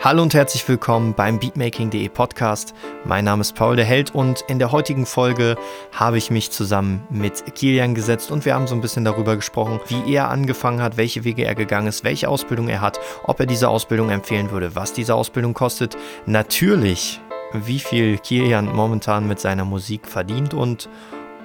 Hallo und herzlich willkommen beim Beatmaking.de Podcast. Mein Name ist Paul der Held und in der heutigen Folge habe ich mich zusammen mit Kilian gesetzt und wir haben so ein bisschen darüber gesprochen, wie er angefangen hat, welche Wege er gegangen ist, welche Ausbildung er hat, ob er diese Ausbildung empfehlen würde, was diese Ausbildung kostet. Natürlich, wie viel Kilian momentan mit seiner Musik verdient und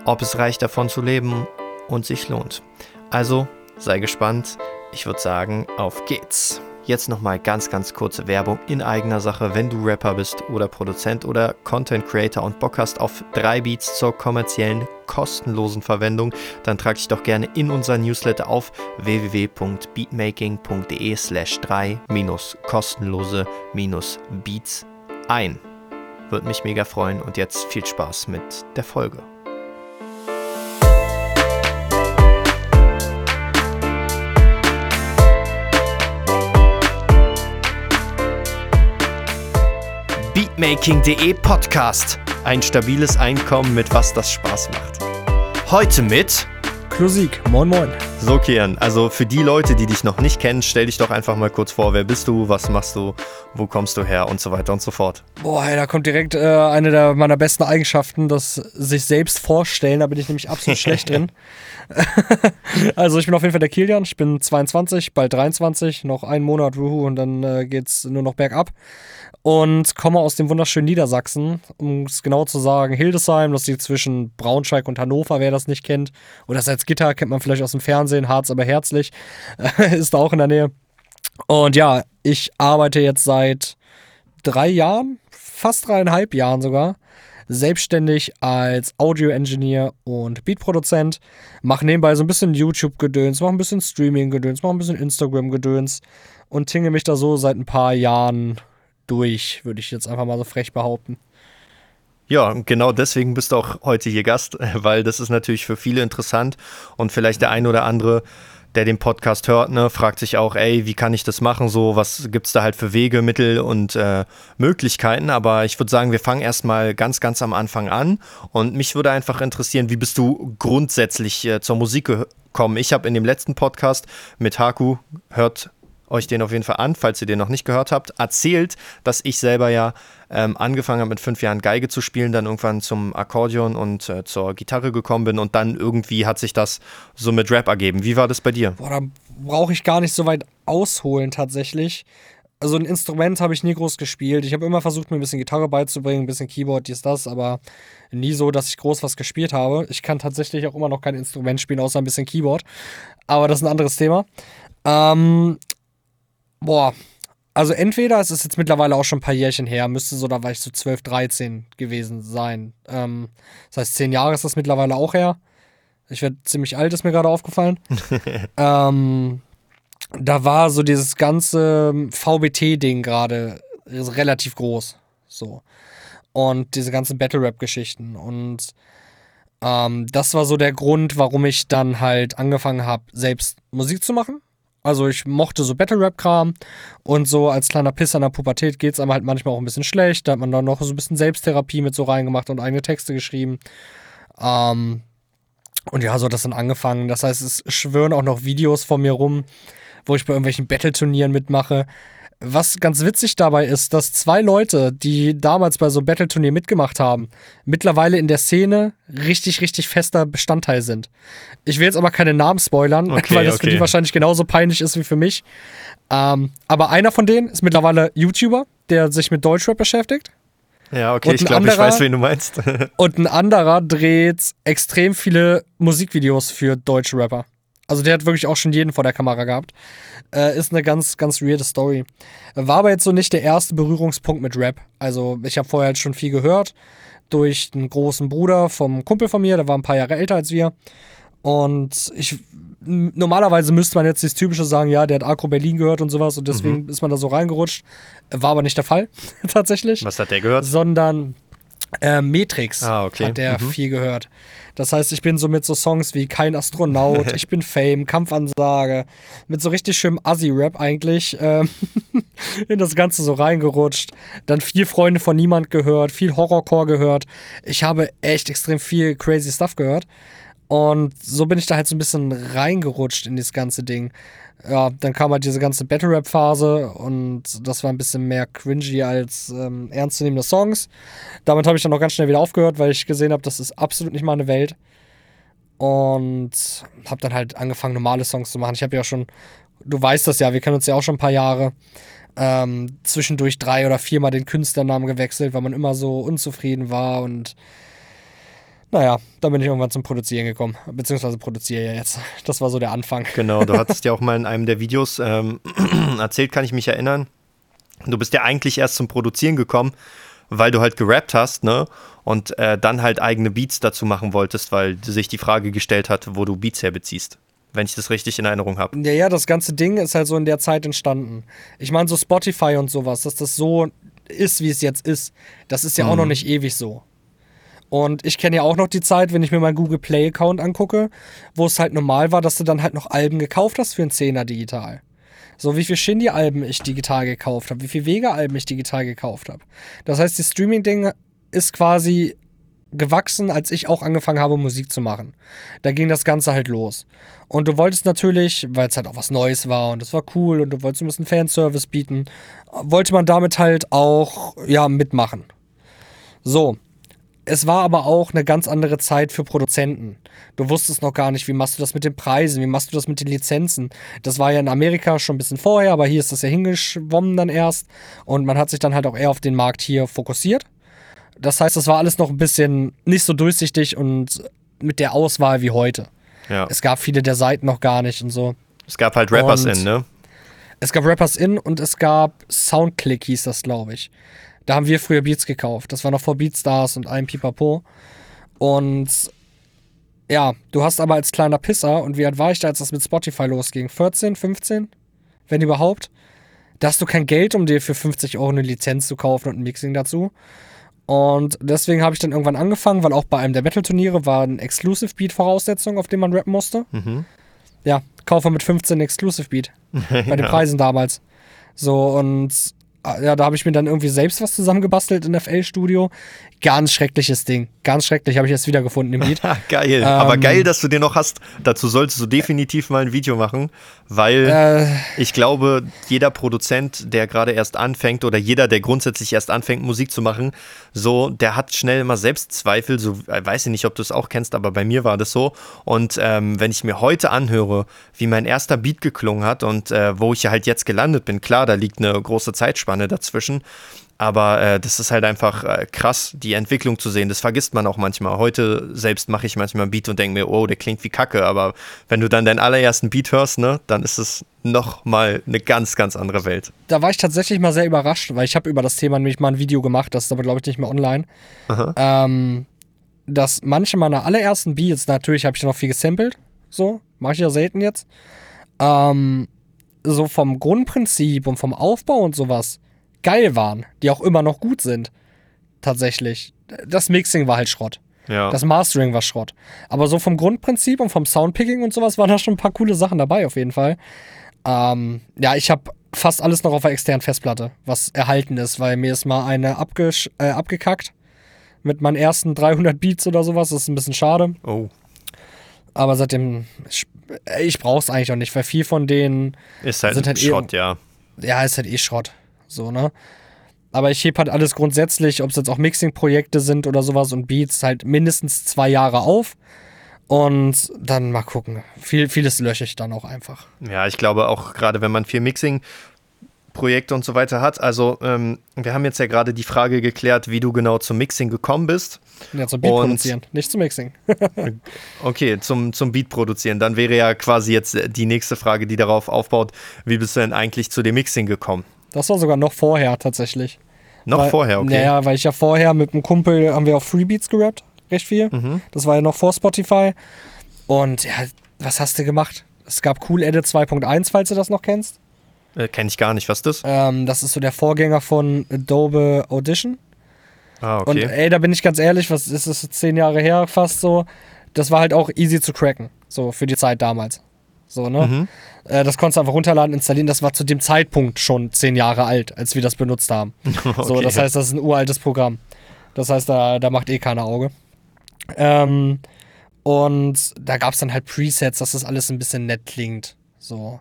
ob es reicht davon zu leben und sich lohnt. Also sei gespannt. Ich würde sagen, auf geht's. Jetzt nochmal ganz, ganz kurze Werbung in eigener Sache. Wenn du Rapper bist oder Produzent oder Content Creator und Bock hast auf drei Beats zur kommerziellen, kostenlosen Verwendung, dann trag dich doch gerne in unser Newsletter auf www.beatmaking.de slash 3 kostenlose Beats ein. Würde mich mega freuen und jetzt viel Spaß mit der Folge. Beatmaking.de Podcast. Ein stabiles Einkommen, mit was das Spaß macht. Heute mit Klusik. Moin, moin. So, Kian, also für die Leute, die dich noch nicht kennen, stell dich doch einfach mal kurz vor. Wer bist du? Was machst du? Wo kommst du her? Und so weiter und so fort. Boah, hey, da kommt direkt äh, eine der meiner besten Eigenschaften, das sich selbst vorstellen. Da bin ich nämlich absolut schlecht drin. also, ich bin auf jeden Fall der Kilian. Ich bin 22, bald 23, noch einen Monat, wuhu, und dann äh, geht's nur noch bergab und komme aus dem wunderschönen Niedersachsen, um es genau zu sagen, Hildesheim, das liegt zwischen Braunschweig und Hannover, wer das nicht kennt. Oder Salzgitter kennt man vielleicht aus dem Fernsehen, Harz aber herzlich, ist da auch in der Nähe. Und ja, ich arbeite jetzt seit drei Jahren, fast dreieinhalb Jahren sogar, selbstständig als Audio-Engineer und Beatproduzent. Mache nebenbei so ein bisschen YouTube-Gedöns, mache ein bisschen Streaming-Gedöns, mache ein bisschen Instagram-Gedöns und tinge mich da so seit ein paar Jahren durch, würde ich jetzt einfach mal so frech behaupten. Ja, genau deswegen bist du auch heute hier Gast, weil das ist natürlich für viele interessant und vielleicht der ein oder andere, der den Podcast hört, ne, fragt sich auch, ey, wie kann ich das machen? So, was gibt es da halt für Wege, Mittel und äh, Möglichkeiten? Aber ich würde sagen, wir fangen erstmal ganz, ganz am Anfang an. Und mich würde einfach interessieren, wie bist du grundsätzlich äh, zur Musik gekommen? Ich habe in dem letzten Podcast mit Haku, hört euch den auf jeden Fall an, falls ihr den noch nicht gehört habt, erzählt, dass ich selber ja ähm, angefangen habe mit fünf Jahren Geige zu spielen, dann irgendwann zum Akkordeon und äh, zur Gitarre gekommen bin und dann irgendwie hat sich das so mit Rap ergeben. Wie war das bei dir? Boah, da brauche ich gar nicht so weit ausholen tatsächlich. Also ein Instrument habe ich nie groß gespielt. Ich habe immer versucht, mir ein bisschen Gitarre beizubringen, ein bisschen Keyboard, dies, das, aber nie so, dass ich groß was gespielt habe. Ich kann tatsächlich auch immer noch kein Instrument spielen, außer ein bisschen Keyboard. Aber das ist ein anderes Thema. Ähm, Boah, also entweder, es ist jetzt mittlerweile auch schon ein paar Jährchen her, müsste so, da war ich so 12, 13 gewesen sein. Ähm, das heißt, zehn Jahre ist das mittlerweile auch her. Ich werde ziemlich alt, ist mir gerade aufgefallen. ähm, da war so dieses ganze VBT-Ding gerade relativ groß. So. Und diese ganzen Battle-Rap-Geschichten. Und ähm, das war so der Grund, warum ich dann halt angefangen habe, selbst Musik zu machen. Also ich mochte so Battle-Rap-Kram und so als kleiner Pisser in der Pubertät geht es einem halt manchmal auch ein bisschen schlecht. Da hat man dann noch so ein bisschen Selbsttherapie mit so reingemacht und eigene Texte geschrieben. Ähm, und ja, so hat das dann angefangen. Das heißt, es schwören auch noch Videos von mir rum, wo ich bei irgendwelchen Battle-Turnieren mitmache. Was ganz witzig dabei ist, dass zwei Leute, die damals bei so einem Battle-Turnier mitgemacht haben, mittlerweile in der Szene richtig, richtig fester Bestandteil sind. Ich will jetzt aber keine Namen spoilern, okay, weil das okay. für die wahrscheinlich genauso peinlich ist wie für mich. Ähm, aber einer von denen ist mittlerweile YouTuber, der sich mit Deutschrap beschäftigt. Ja, okay, ich glaube, ich weiß, wen du meinst. und ein anderer dreht extrem viele Musikvideos für deutsche Rapper. Also der hat wirklich auch schon jeden vor der Kamera gehabt. Äh, ist eine ganz, ganz weirde Story. War aber jetzt so nicht der erste Berührungspunkt mit Rap. Also ich habe vorher halt schon viel gehört durch einen großen Bruder vom Kumpel von mir, der war ein paar Jahre älter als wir. Und ich normalerweise müsste man jetzt das typische sagen, ja, der hat Agro Berlin gehört und sowas und deswegen mhm. ist man da so reingerutscht. War aber nicht der Fall, tatsächlich. Was hat der gehört? Sondern äh, Matrix ah, okay. hat der mhm. viel gehört. Das heißt, ich bin so mit so Songs wie Kein Astronaut, Ich bin Fame, Kampfansage, mit so richtig schönem Assi-Rap eigentlich ähm, in das Ganze so reingerutscht. Dann viel Freunde von Niemand gehört, viel Horrorcore gehört. Ich habe echt extrem viel crazy Stuff gehört. Und so bin ich da halt so ein bisschen reingerutscht in das ganze Ding. Ja, dann kam halt diese ganze Battle-Rap-Phase und das war ein bisschen mehr cringy als ähm, ernstzunehmende Songs. Damit habe ich dann auch ganz schnell wieder aufgehört, weil ich gesehen habe, das ist absolut nicht meine Welt. Und habe dann halt angefangen, normale Songs zu machen. Ich habe ja schon, du weißt das ja, wir kennen uns ja auch schon ein paar Jahre, ähm, zwischendurch drei oder viermal den Künstlernamen gewechselt, weil man immer so unzufrieden war und naja, dann bin ich irgendwann zum Produzieren gekommen, beziehungsweise produziere ja jetzt. Das war so der Anfang. Genau, du hattest ja auch mal in einem der Videos ähm, erzählt, kann ich mich erinnern. Du bist ja eigentlich erst zum Produzieren gekommen, weil du halt gerappt hast, ne? Und äh, dann halt eigene Beats dazu machen wolltest, weil sich die Frage gestellt hat, wo du Beats herbeziehst. Wenn ich das richtig in Erinnerung habe. Ja, ja, das ganze Ding ist halt so in der Zeit entstanden. Ich meine, so Spotify und sowas, dass das so ist, wie es jetzt ist, das ist ja mhm. auch noch nicht ewig so. Und ich kenne ja auch noch die Zeit, wenn ich mir meinen Google Play Account angucke, wo es halt normal war, dass du dann halt noch Alben gekauft hast für einen Zehner digital. So wie viel Shindy-Alben ich digital gekauft habe, wie viel Vega-Alben ich digital gekauft habe. Das heißt, das Streaming-Ding ist quasi gewachsen, als ich auch angefangen habe, Musik zu machen. Da ging das Ganze halt los. Und du wolltest natürlich, weil es halt auch was Neues war und es war cool und du wolltest ein bisschen Fanservice bieten, wollte man damit halt auch, ja, mitmachen. So, es war aber auch eine ganz andere Zeit für Produzenten. Du wusstest noch gar nicht, wie machst du das mit den Preisen, wie machst du das mit den Lizenzen. Das war ja in Amerika schon ein bisschen vorher, aber hier ist das ja hingeschwommen dann erst. Und man hat sich dann halt auch eher auf den Markt hier fokussiert. Das heißt, das war alles noch ein bisschen nicht so durchsichtig und mit der Auswahl wie heute. Ja. Es gab viele der Seiten noch gar nicht und so. Es gab halt Rappers und in, ne? Es gab Rappers in und es gab Soundclick, hieß das, glaube ich. Da haben wir früher Beats gekauft. Das war noch vor Beatstars und allem Pipapo. Und ja, du hast aber als kleiner Pisser, und wie alt war ich da, als das mit Spotify losging? 14, 15? Wenn überhaupt? Da hast du kein Geld, um dir für 50 Euro eine Lizenz zu kaufen und ein Mixing dazu. Und deswegen habe ich dann irgendwann angefangen, weil auch bei einem der Battle-Turniere war ein Exclusive Beat-Voraussetzung, auf dem man rappen musste. Mhm. Ja, kaufe mit 15 Exclusive Beat. bei den. Preisen damals. So, und ja, da habe ich mir dann irgendwie selbst was zusammengebastelt in FL Studio. Ganz schreckliches Ding. Ganz schrecklich, habe ich jetzt wiedergefunden im Lied. geil. Ähm, Aber geil, dass du den noch hast. Dazu solltest du definitiv mal ein Video machen, weil äh, ich glaube, jeder Produzent, der gerade erst anfängt oder jeder, der grundsätzlich erst anfängt, Musik zu machen, so, der hat schnell immer Selbstzweifel. So, äh, weiß ich nicht, ob du es auch kennst, aber bei mir war das so. Und ähm, wenn ich mir heute anhöre, wie mein erster Beat geklungen hat und äh, wo ich ja halt jetzt gelandet bin, klar, da liegt eine große Zeitspanne dazwischen. Aber äh, das ist halt einfach äh, krass, die Entwicklung zu sehen. Das vergisst man auch manchmal. Heute selbst mache ich manchmal einen Beat und denke mir, oh, der klingt wie Kacke. Aber wenn du dann deinen allerersten Beat hörst, ne, dann ist es nochmal eine ganz, ganz andere Welt. Da war ich tatsächlich mal sehr überrascht, weil ich habe über das Thema nämlich mal ein Video gemacht, das ist aber, glaube ich, nicht mehr online. Ähm, dass manche meiner allerersten Beats, natürlich habe ich noch viel gesampelt, so, mache ich ja selten jetzt. Ähm, so vom Grundprinzip und vom Aufbau und sowas geil waren, die auch immer noch gut sind. Tatsächlich. Das Mixing war halt Schrott. Ja. Das Mastering war Schrott. Aber so vom Grundprinzip und vom Soundpicking und sowas waren da schon ein paar coole Sachen dabei, auf jeden Fall. Ähm, ja, ich habe fast alles noch auf der externen Festplatte, was erhalten ist, weil mir ist mal eine äh, abgekackt mit meinen ersten 300 Beats oder sowas. Das ist ein bisschen schade. Oh. Aber seitdem, ich, ich brauch's eigentlich auch nicht, weil viel von denen ist halt, sind halt eh Schrott, eh, ja. Ja, ist halt eh Schrott. So, ne? Aber ich hebe halt alles grundsätzlich, ob es jetzt auch Mixing-Projekte sind oder sowas und Beats, halt mindestens zwei Jahre auf. Und dann mal gucken. Viel, vieles lösche ich dann auch einfach. Ja, ich glaube auch gerade, wenn man viel Mixing Projekte und so weiter hat. Also, ähm, wir haben jetzt ja gerade die Frage geklärt, wie du genau zum Mixing gekommen bist. Ja, zum Beat und, produzieren, nicht zum Mixing. okay, zum, zum Beat produzieren. Dann wäre ja quasi jetzt die nächste Frage, die darauf aufbaut, wie bist du denn eigentlich zu dem Mixing gekommen? Das war sogar noch vorher tatsächlich. Noch weil, vorher, okay. Naja, weil ich ja vorher mit einem Kumpel haben wir auf Freebeats gerappt, recht viel. Mhm. Das war ja noch vor Spotify. Und ja, was hast du gemacht? Es gab Cool Edit 2.1, falls du das noch kennst. Äh, Kenne ich gar nicht. Was ist das? Ähm, das ist so der Vorgänger von Adobe Audition. Ah, okay. Und ey, da bin ich ganz ehrlich, was ist das, zehn Jahre her fast so? Das war halt auch easy zu cracken, so für die Zeit damals. So, ne? Mhm. Äh, das konntest du einfach runterladen, installieren. Das war zu dem Zeitpunkt schon zehn Jahre alt, als wir das benutzt haben. okay. So, das heißt, das ist ein uraltes Programm. Das heißt, da, da macht eh keiner Auge. Ähm, Und da gab es dann halt Presets, dass das alles ein bisschen nett klingt. So.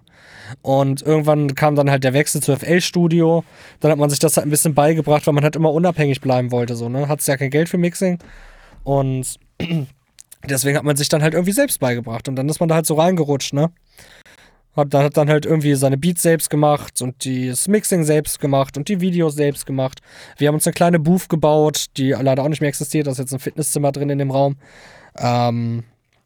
Und irgendwann kam dann halt der Wechsel zu FL Studio. Dann hat man sich das halt ein bisschen beigebracht, weil man halt immer unabhängig bleiben wollte. So, ne? Hat ja kein Geld für Mixing. Und deswegen hat man sich dann halt irgendwie selbst beigebracht. Und dann ist man da halt so reingerutscht, ne? Hat, hat dann halt irgendwie seine Beats selbst gemacht und das Mixing selbst gemacht und die Videos selbst gemacht. Wir haben uns eine kleine Booth gebaut, die leider auch nicht mehr existiert. Da ist jetzt ein Fitnesszimmer drin in dem Raum. Ähm,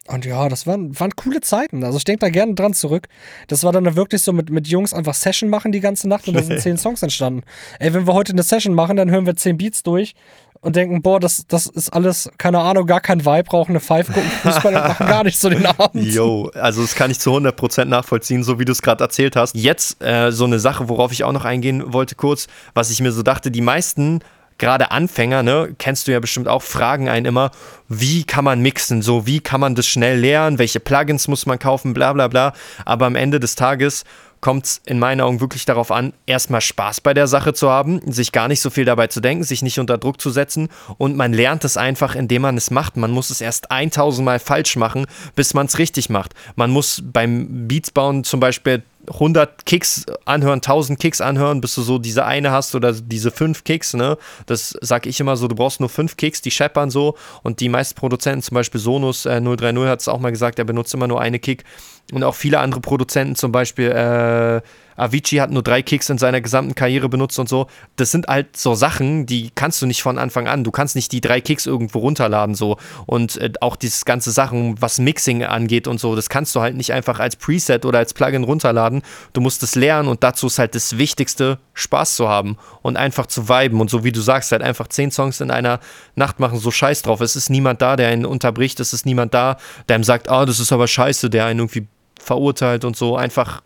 und ja, das waren, waren coole Zeiten. Also ich denke da gerne dran zurück. Das war dann wirklich so mit, mit Jungs einfach Session machen die ganze Nacht und da sind zehn Songs entstanden. Ey, wenn wir heute eine Session machen, dann hören wir zehn Beats durch und denken, boah, das, das ist alles, keine Ahnung, gar kein Vibe, brauchen eine Five, gucken Fußball und machen gar nicht so den Abend. Yo, also das kann ich zu 100% nachvollziehen, so wie du es gerade erzählt hast. Jetzt äh, so eine Sache, worauf ich auch noch eingehen wollte kurz, was ich mir so dachte, die meisten gerade Anfänger, ne, kennst du ja bestimmt auch, fragen einen immer, wie kann man mixen, so wie kann man das schnell lernen, welche Plugins muss man kaufen, bla bla bla. Aber am Ende des Tages kommt es in meinen Augen wirklich darauf an, erstmal Spaß bei der Sache zu haben, sich gar nicht so viel dabei zu denken, sich nicht unter Druck zu setzen und man lernt es einfach, indem man es macht. Man muss es erst 1000 Mal falsch machen, bis man es richtig macht. Man muss beim Beats bauen zum Beispiel 100 Kicks anhören, 1000 Kicks anhören, bis du so diese eine hast oder diese fünf Kicks, ne? Das sag ich immer so, du brauchst nur fünf Kicks, die scheppern so und die meisten Produzenten, zum Beispiel Sonus äh, 030 hat es auch mal gesagt, er benutzt immer nur eine Kick und auch viele andere Produzenten, zum Beispiel äh, Avicii hat nur drei Kicks in seiner gesamten Karriere benutzt und so. Das sind halt so Sachen, die kannst du nicht von Anfang an. Du kannst nicht die drei Kicks irgendwo runterladen so. Und äh, auch dieses ganze Sachen, was Mixing angeht und so, das kannst du halt nicht einfach als Preset oder als Plugin runterladen. Du musst es lernen und dazu ist halt das Wichtigste, Spaß zu haben und einfach zu viben. Und so wie du sagst, halt einfach zehn Songs in einer Nacht machen, so scheiß drauf. Es ist niemand da, der einen unterbricht. Es ist niemand da, der ihm sagt, ah, oh, das ist aber scheiße, der einen irgendwie verurteilt und so. Einfach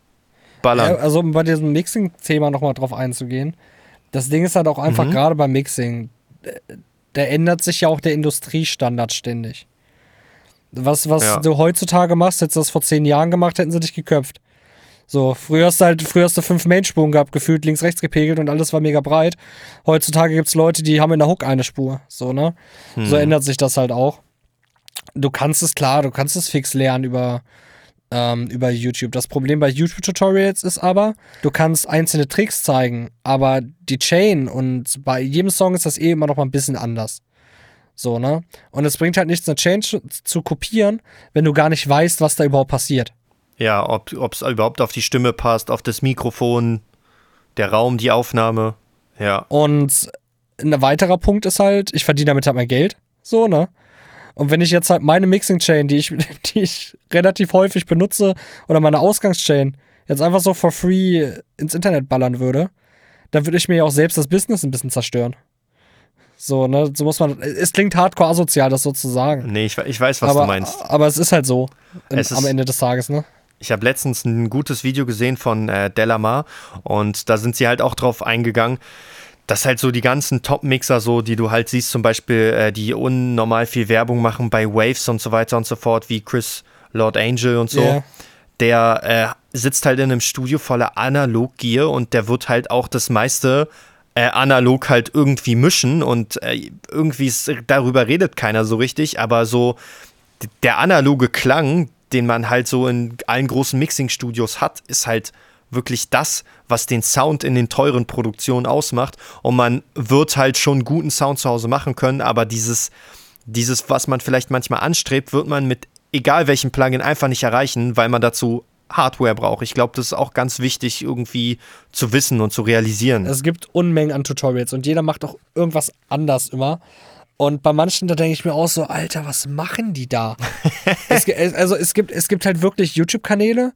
ballern. Ja, also um bei diesem Mixing-Thema nochmal drauf einzugehen. Das Ding ist halt auch einfach mhm. gerade beim Mixing, da ändert sich ja auch der Industriestandard ständig. Was, was ja. du heutzutage machst, hättest du das vor zehn Jahren gemacht, hätten sie dich geköpft. So, früher hast du halt, früher hast du fünf Mainspuren gehabt, gefühlt links, rechts gepegelt und alles war mega breit. Heutzutage gibt es Leute, die haben in der Hook eine Spur. So, ne? Hm. So ändert sich das halt auch. Du kannst es klar, du kannst es fix lernen über, ähm, über YouTube. Das Problem bei YouTube-Tutorials ist aber, du kannst einzelne Tricks zeigen, aber die Chain und bei jedem Song ist das eh immer noch mal ein bisschen anders. So, ne? Und es bringt halt nichts, eine Chain zu, zu kopieren, wenn du gar nicht weißt, was da überhaupt passiert. Ja, ob es überhaupt auf die Stimme passt, auf das Mikrofon, der Raum, die Aufnahme. Ja. Und ein weiterer Punkt ist halt, ich verdiene damit halt mein Geld. So, ne? Und wenn ich jetzt halt meine Mixing-Chain, die ich, die ich relativ häufig benutze, oder meine Ausgangschain, jetzt einfach so for free ins Internet ballern würde, dann würde ich mir ja auch selbst das Business ein bisschen zerstören. So, ne, so muss man. Es klingt hardcore asozial, das so zu sagen. Nee, ich, ich weiß, was aber, du meinst. Aber es ist halt so in, am Ende des Tages, ne? Ich habe letztens ein gutes Video gesehen von äh, Delamar und da sind sie halt auch drauf eingegangen, dass halt so die ganzen Top-Mixer, so, die du halt siehst, zum Beispiel, äh, die unnormal viel Werbung machen bei Waves und so weiter und so fort, wie Chris Lord Angel und so. Yeah. Der äh, sitzt halt in einem Studio voller Analog-Gear und der wird halt auch das meiste äh, analog halt irgendwie mischen und äh, irgendwie ist, darüber redet keiner so richtig, aber so der analoge Klang, den man halt so in allen großen Mixing-Studios hat, ist halt wirklich das, was den Sound in den teuren Produktionen ausmacht. Und man wird halt schon guten Sound zu Hause machen können, aber dieses, dieses, was man vielleicht manchmal anstrebt, wird man mit egal welchem Plugin einfach nicht erreichen, weil man dazu Hardware braucht. Ich glaube, das ist auch ganz wichtig, irgendwie zu wissen und zu realisieren. Es gibt Unmengen an Tutorials und jeder macht auch irgendwas anders immer. Und bei manchen, da denke ich mir auch so, Alter, was machen die da? es, also es gibt, es gibt halt wirklich YouTube-Kanäle,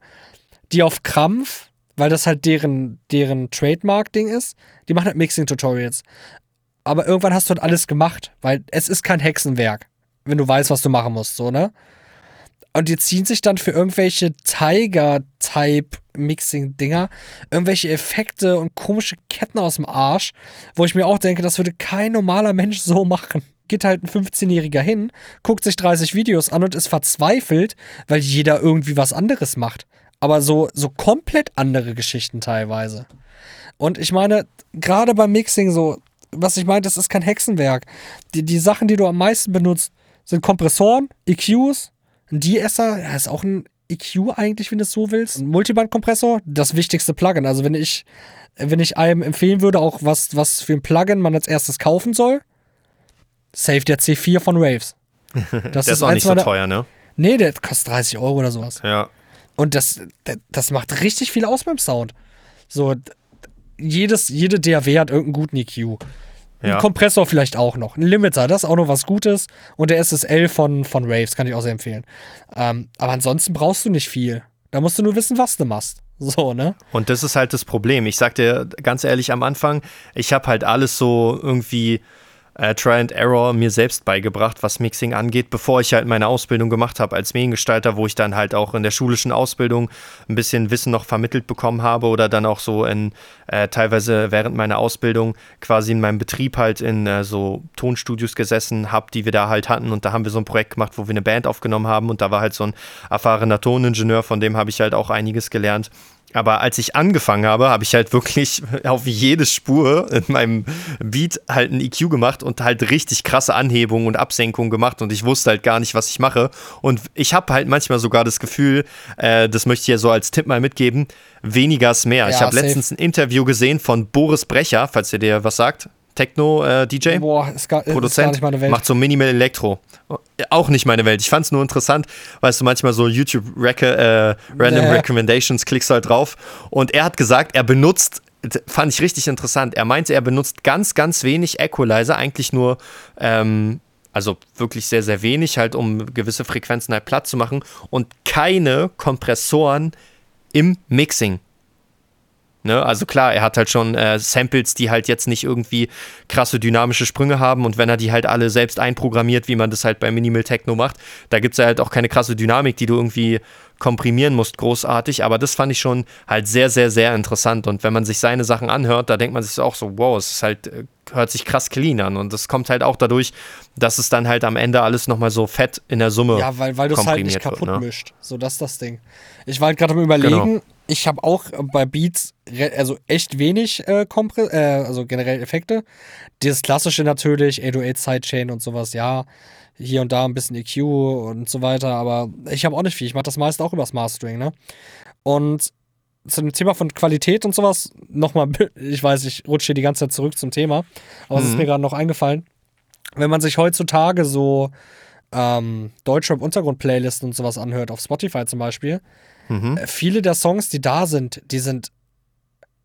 die auf Krampf weil das halt deren, deren Trademark-Ding ist. Die machen halt Mixing-Tutorials. Aber irgendwann hast du halt alles gemacht, weil es ist kein Hexenwerk, wenn du weißt, was du machen musst, so, ne? Und die ziehen sich dann für irgendwelche Tiger-Type-Mixing-Dinger irgendwelche Effekte und komische Ketten aus dem Arsch, wo ich mir auch denke, das würde kein normaler Mensch so machen. Geht halt ein 15-Jähriger hin, guckt sich 30 Videos an und ist verzweifelt, weil jeder irgendwie was anderes macht aber so, so komplett andere Geschichten teilweise. Und ich meine, gerade beim Mixing so, was ich meine, das ist kein Hexenwerk. Die, die Sachen, die du am meisten benutzt, sind Kompressoren, EQs Ein De-Esser, ja, ist auch ein EQ eigentlich, wenn du es so willst. Ein Multiband-Kompressor, das wichtigste Plugin. Also wenn ich, wenn ich einem empfehlen würde, auch was, was für ein Plugin man als erstes kaufen soll, save der C4 von Waves. Das der ist auch nicht so teuer, ne? Nee, der kostet 30 Euro oder sowas. Ja. Und das, das macht richtig viel aus beim Sound. So, jedes, jede DAW hat irgendeinen guten EQ. Ein ja. Kompressor vielleicht auch noch. Ein Limiter, das ist auch noch was Gutes. Und der SSL von, von Raves kann ich auch sehr empfehlen. Ähm, aber ansonsten brauchst du nicht viel. Da musst du nur wissen, was du machst. So, ne? Und das ist halt das Problem. Ich sag dir ganz ehrlich am Anfang, ich habe halt alles so irgendwie äh, Try and Error mir selbst beigebracht, was Mixing angeht, bevor ich halt meine Ausbildung gemacht habe als Mediengestalter, wo ich dann halt auch in der schulischen Ausbildung ein bisschen Wissen noch vermittelt bekommen habe oder dann auch so in äh, teilweise während meiner Ausbildung quasi in meinem Betrieb halt in äh, so Tonstudios gesessen habe, die wir da halt hatten. Und da haben wir so ein Projekt gemacht, wo wir eine Band aufgenommen haben. Und da war halt so ein erfahrener Toningenieur, von dem habe ich halt auch einiges gelernt aber als ich angefangen habe, habe ich halt wirklich auf jede Spur in meinem Beat halt ein EQ gemacht und halt richtig krasse Anhebungen und Absenkungen gemacht und ich wusste halt gar nicht, was ich mache. Und ich habe halt manchmal sogar das Gefühl, äh, das möchte ich ja so als Tipp mal mitgeben, weniger ist mehr. Ja, ich habe letztens ein Interview gesehen von Boris Brecher, falls ihr dir was sagt. Techno-DJ. Äh, Boah, ist gar, Produzent, ist gar nicht meine Welt. Macht so Minimal Elektro. Auch nicht meine Welt. Ich fand es nur interessant, weißt du, manchmal so YouTube äh, Random nee. Recommendations klickst halt drauf. Und er hat gesagt, er benutzt, fand ich richtig interessant, er meinte, er benutzt ganz, ganz wenig Equalizer, eigentlich nur ähm, also wirklich sehr, sehr wenig, halt um gewisse Frequenzen halt platt zu machen und keine Kompressoren im Mixing. Ne? Also klar, er hat halt schon äh, Samples, die halt jetzt nicht irgendwie krasse dynamische Sprünge haben und wenn er die halt alle selbst einprogrammiert, wie man das halt bei Minimal Techno macht, da gibt es halt auch keine krasse Dynamik, die du irgendwie komprimieren musst, großartig. Aber das fand ich schon halt sehr, sehr, sehr interessant. Und wenn man sich seine Sachen anhört, da denkt man sich auch so, wow, es ist halt, äh, hört sich krass clean an. Und das kommt halt auch dadurch, dass es dann halt am Ende alles nochmal so fett in der Summe Ja, weil, weil du es halt nicht kaputt wird, ne? mischt. So, das ist das Ding. Ich war halt gerade am überlegen, genau ich habe auch bei Beats also echt wenig äh, Kompre äh, also generell Effekte. Das klassische natürlich, 808 Sidechain und sowas, ja. Hier und da ein bisschen EQ und so weiter, aber ich habe auch nicht viel. Ich mache das meiste auch übers Mastering, ne? Und zu dem Thema von Qualität und sowas, nochmal, ich weiß, ich rutsche hier die ganze Zeit zurück zum Thema, aber es ist mhm. mir gerade noch eingefallen. Wenn man sich heutzutage so ähm, Deutschrap-Untergrund-Playlisten und sowas anhört, auf Spotify zum Beispiel, Mhm. Äh, viele der Songs, die da sind, die sind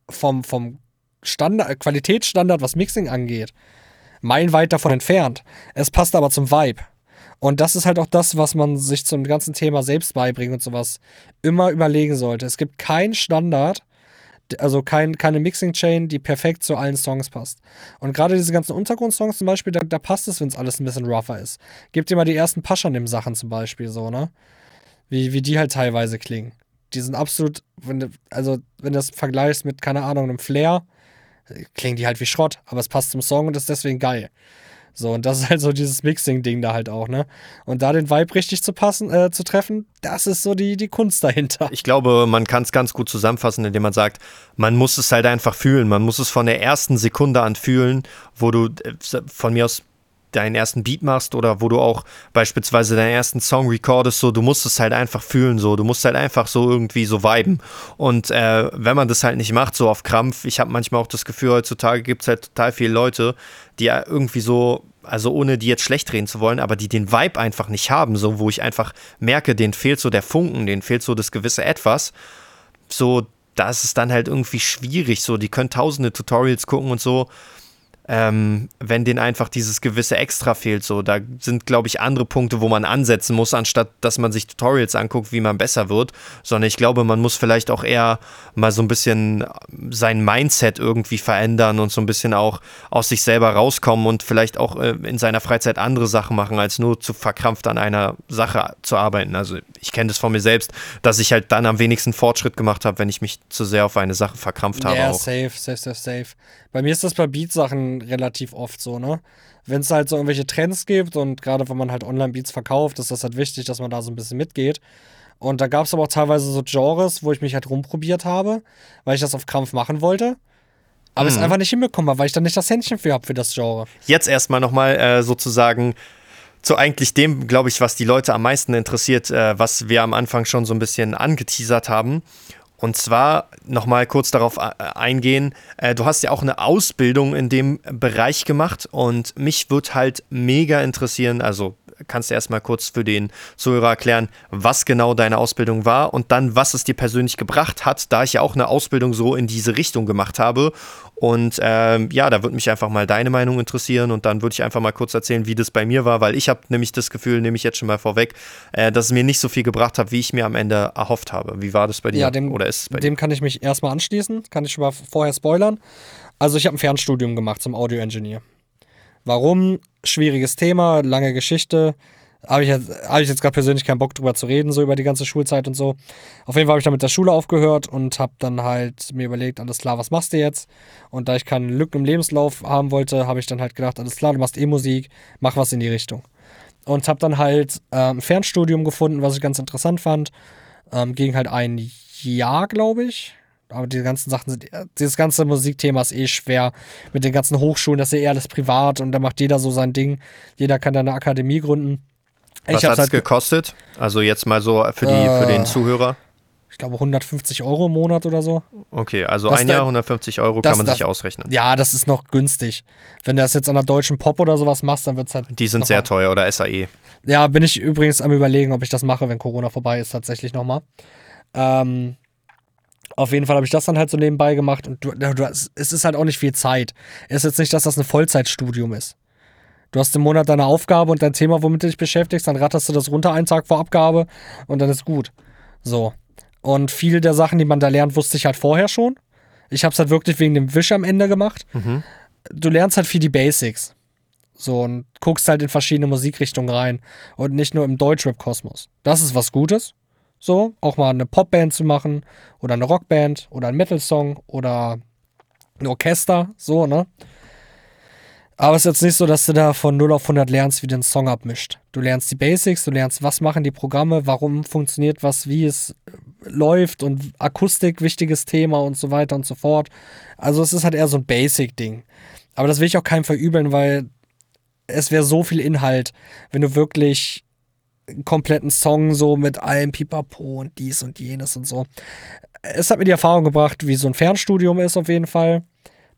vom, vom Standard, Qualitätsstandard, was Mixing angeht, meilenweit davon entfernt. Es passt aber zum Vibe. Und das ist halt auch das, was man sich zum ganzen Thema selbst beibringen und sowas immer überlegen sollte. Es gibt keinen Standard, also kein, keine Mixing-Chain, die perfekt zu allen Songs passt. Und gerade diese ganzen Untergrundsongs zum Beispiel, da, da passt es, wenn es alles ein bisschen rougher ist. Gebt dir mal die ersten Paschanim-Sachen zum Beispiel so, ne? Wie, wie die halt teilweise klingen. Die sind absolut, wenn du, also wenn du das vergleichst mit, keine Ahnung, einem Flair, klingen die halt wie Schrott, aber es passt zum Song und ist deswegen geil. So, und das ist halt so dieses Mixing-Ding da halt auch, ne? Und da den Vibe richtig zu passen, äh, zu treffen, das ist so die, die Kunst dahinter. Ich glaube, man kann es ganz gut zusammenfassen, indem man sagt, man muss es halt einfach fühlen. Man muss es von der ersten Sekunde an fühlen, wo du äh, von mir aus deinen ersten Beat machst oder wo du auch beispielsweise deinen ersten Song recordest, so du musst es halt einfach fühlen, so du musst halt einfach so irgendwie so viben. Und äh, wenn man das halt nicht macht, so auf Krampf, ich habe manchmal auch das Gefühl, heutzutage gibt es halt total viele Leute, die ja irgendwie so, also ohne die jetzt schlecht reden zu wollen, aber die den Vibe einfach nicht haben, so wo ich einfach merke, denen fehlt so der Funken, denen fehlt so das gewisse Etwas. So, da ist es dann halt irgendwie schwierig, so die können tausende Tutorials gucken und so ähm, wenn denen einfach dieses gewisse Extra fehlt. So, da sind, glaube ich, andere Punkte, wo man ansetzen muss, anstatt dass man sich Tutorials anguckt, wie man besser wird. Sondern ich glaube, man muss vielleicht auch eher mal so ein bisschen sein Mindset irgendwie verändern und so ein bisschen auch aus sich selber rauskommen und vielleicht auch äh, in seiner Freizeit andere Sachen machen, als nur zu verkrampft an einer Sache zu arbeiten. Also ich kenne das von mir selbst, dass ich halt dann am wenigsten Fortschritt gemacht habe, wenn ich mich zu sehr auf eine Sache verkrampft habe. Ja, safe, safe, safe, safe. Bei mir ist das bei Beat-Sachen relativ oft so, ne? Wenn es halt so irgendwelche Trends gibt und gerade wenn man halt Online-Beats verkauft, ist das halt wichtig, dass man da so ein bisschen mitgeht. Und da gab es aber auch teilweise so Genres, wo ich mich halt rumprobiert habe, weil ich das auf Krampf machen wollte. Aber mhm. es einfach nicht hinbekommen habe, weil ich dann nicht das Händchen für habe für das Genre. Jetzt erstmal nochmal äh, sozusagen zu eigentlich dem, glaube ich, was die Leute am meisten interessiert, äh, was wir am Anfang schon so ein bisschen angeteasert haben. Und zwar nochmal kurz darauf äh, eingehen, äh, du hast ja auch eine Ausbildung in dem Bereich gemacht und mich würde halt mega interessieren, also kannst du erstmal kurz für den Zuhörer erklären, was genau deine Ausbildung war und dann, was es dir persönlich gebracht hat, da ich ja auch eine Ausbildung so in diese Richtung gemacht habe. Und ähm, ja, da würde mich einfach mal deine Meinung interessieren und dann würde ich einfach mal kurz erzählen, wie das bei mir war, weil ich habe nämlich das Gefühl, nehme ich jetzt schon mal vorweg, äh, dass es mir nicht so viel gebracht hat, wie ich mir am Ende erhofft habe. Wie war das bei dir? Ja, dem, oder ist es bei dem dir? kann ich mich erstmal anschließen, kann ich schon mal vorher spoilern. Also ich habe ein Fernstudium gemacht zum Audio-Engineer. Warum? Schwieriges Thema, lange Geschichte. Habe ich, jetzt, hab ich jetzt gerade persönlich keinen Bock drüber zu reden, so über die ganze Schulzeit und so. Auf jeden Fall habe ich dann mit der Schule aufgehört und habe dann halt mir überlegt, alles klar, was machst du jetzt? Und da ich keine Lücken im Lebenslauf haben wollte, habe ich dann halt gedacht, alles klar, du machst E-Musik, mach was in die Richtung. Und habe dann halt ähm, ein Fernstudium gefunden, was ich ganz interessant fand. Ähm, ging halt ein Jahr, glaube ich. Aber die ganzen Sachen sind, dieses ganze Musikthema ist eh schwer. Mit den ganzen Hochschulen, das ist ja eh alles privat und da macht jeder so sein Ding. Jeder kann da eine Akademie gründen. Was hat es halt gekostet? Also jetzt mal so für, die, äh, für den Zuhörer. Ich glaube 150 Euro im Monat oder so. Okay, also das ein Jahr 150 Euro das, kann man das, sich ausrechnen. Ja, das ist noch günstig. Wenn du das jetzt an der deutschen Pop oder sowas machst, dann wird es halt. Die sind sehr teuer oder SAE. Ja, bin ich übrigens am überlegen, ob ich das mache, wenn Corona vorbei ist, tatsächlich nochmal. Ähm, auf jeden Fall habe ich das dann halt so nebenbei gemacht und du, du, es ist halt auch nicht viel Zeit. Es ist jetzt nicht, dass das ein Vollzeitstudium ist. Du hast im Monat deine Aufgabe und dein Thema, womit du dich beschäftigst, dann ratterst du das runter einen Tag vor Abgabe und dann ist gut. So. Und viele der Sachen, die man da lernt, wusste ich halt vorher schon. Ich habe es halt wirklich wegen dem Wisch am Ende gemacht. Mhm. Du lernst halt viel die Basics. So und guckst halt in verschiedene Musikrichtungen rein und nicht nur im Deutschrap-Kosmos. Das ist was Gutes. So, auch mal eine Popband zu machen oder eine Rockband oder ein Metal-Song oder ein Orchester, so, ne? Aber es ist jetzt nicht so, dass du da von 0 auf 100 lernst, wie du einen Song abmischt. Du lernst die Basics, du lernst, was machen die Programme, warum funktioniert was, wie es äh, läuft und Akustik, wichtiges Thema und so weiter und so fort. Also es ist halt eher so ein Basic-Ding. Aber das will ich auch keinem verübeln, weil es wäre so viel Inhalt, wenn du wirklich kompletten Song so mit allem Pipapo und dies und jenes und so. Es hat mir die Erfahrung gebracht, wie so ein Fernstudium ist auf jeden Fall.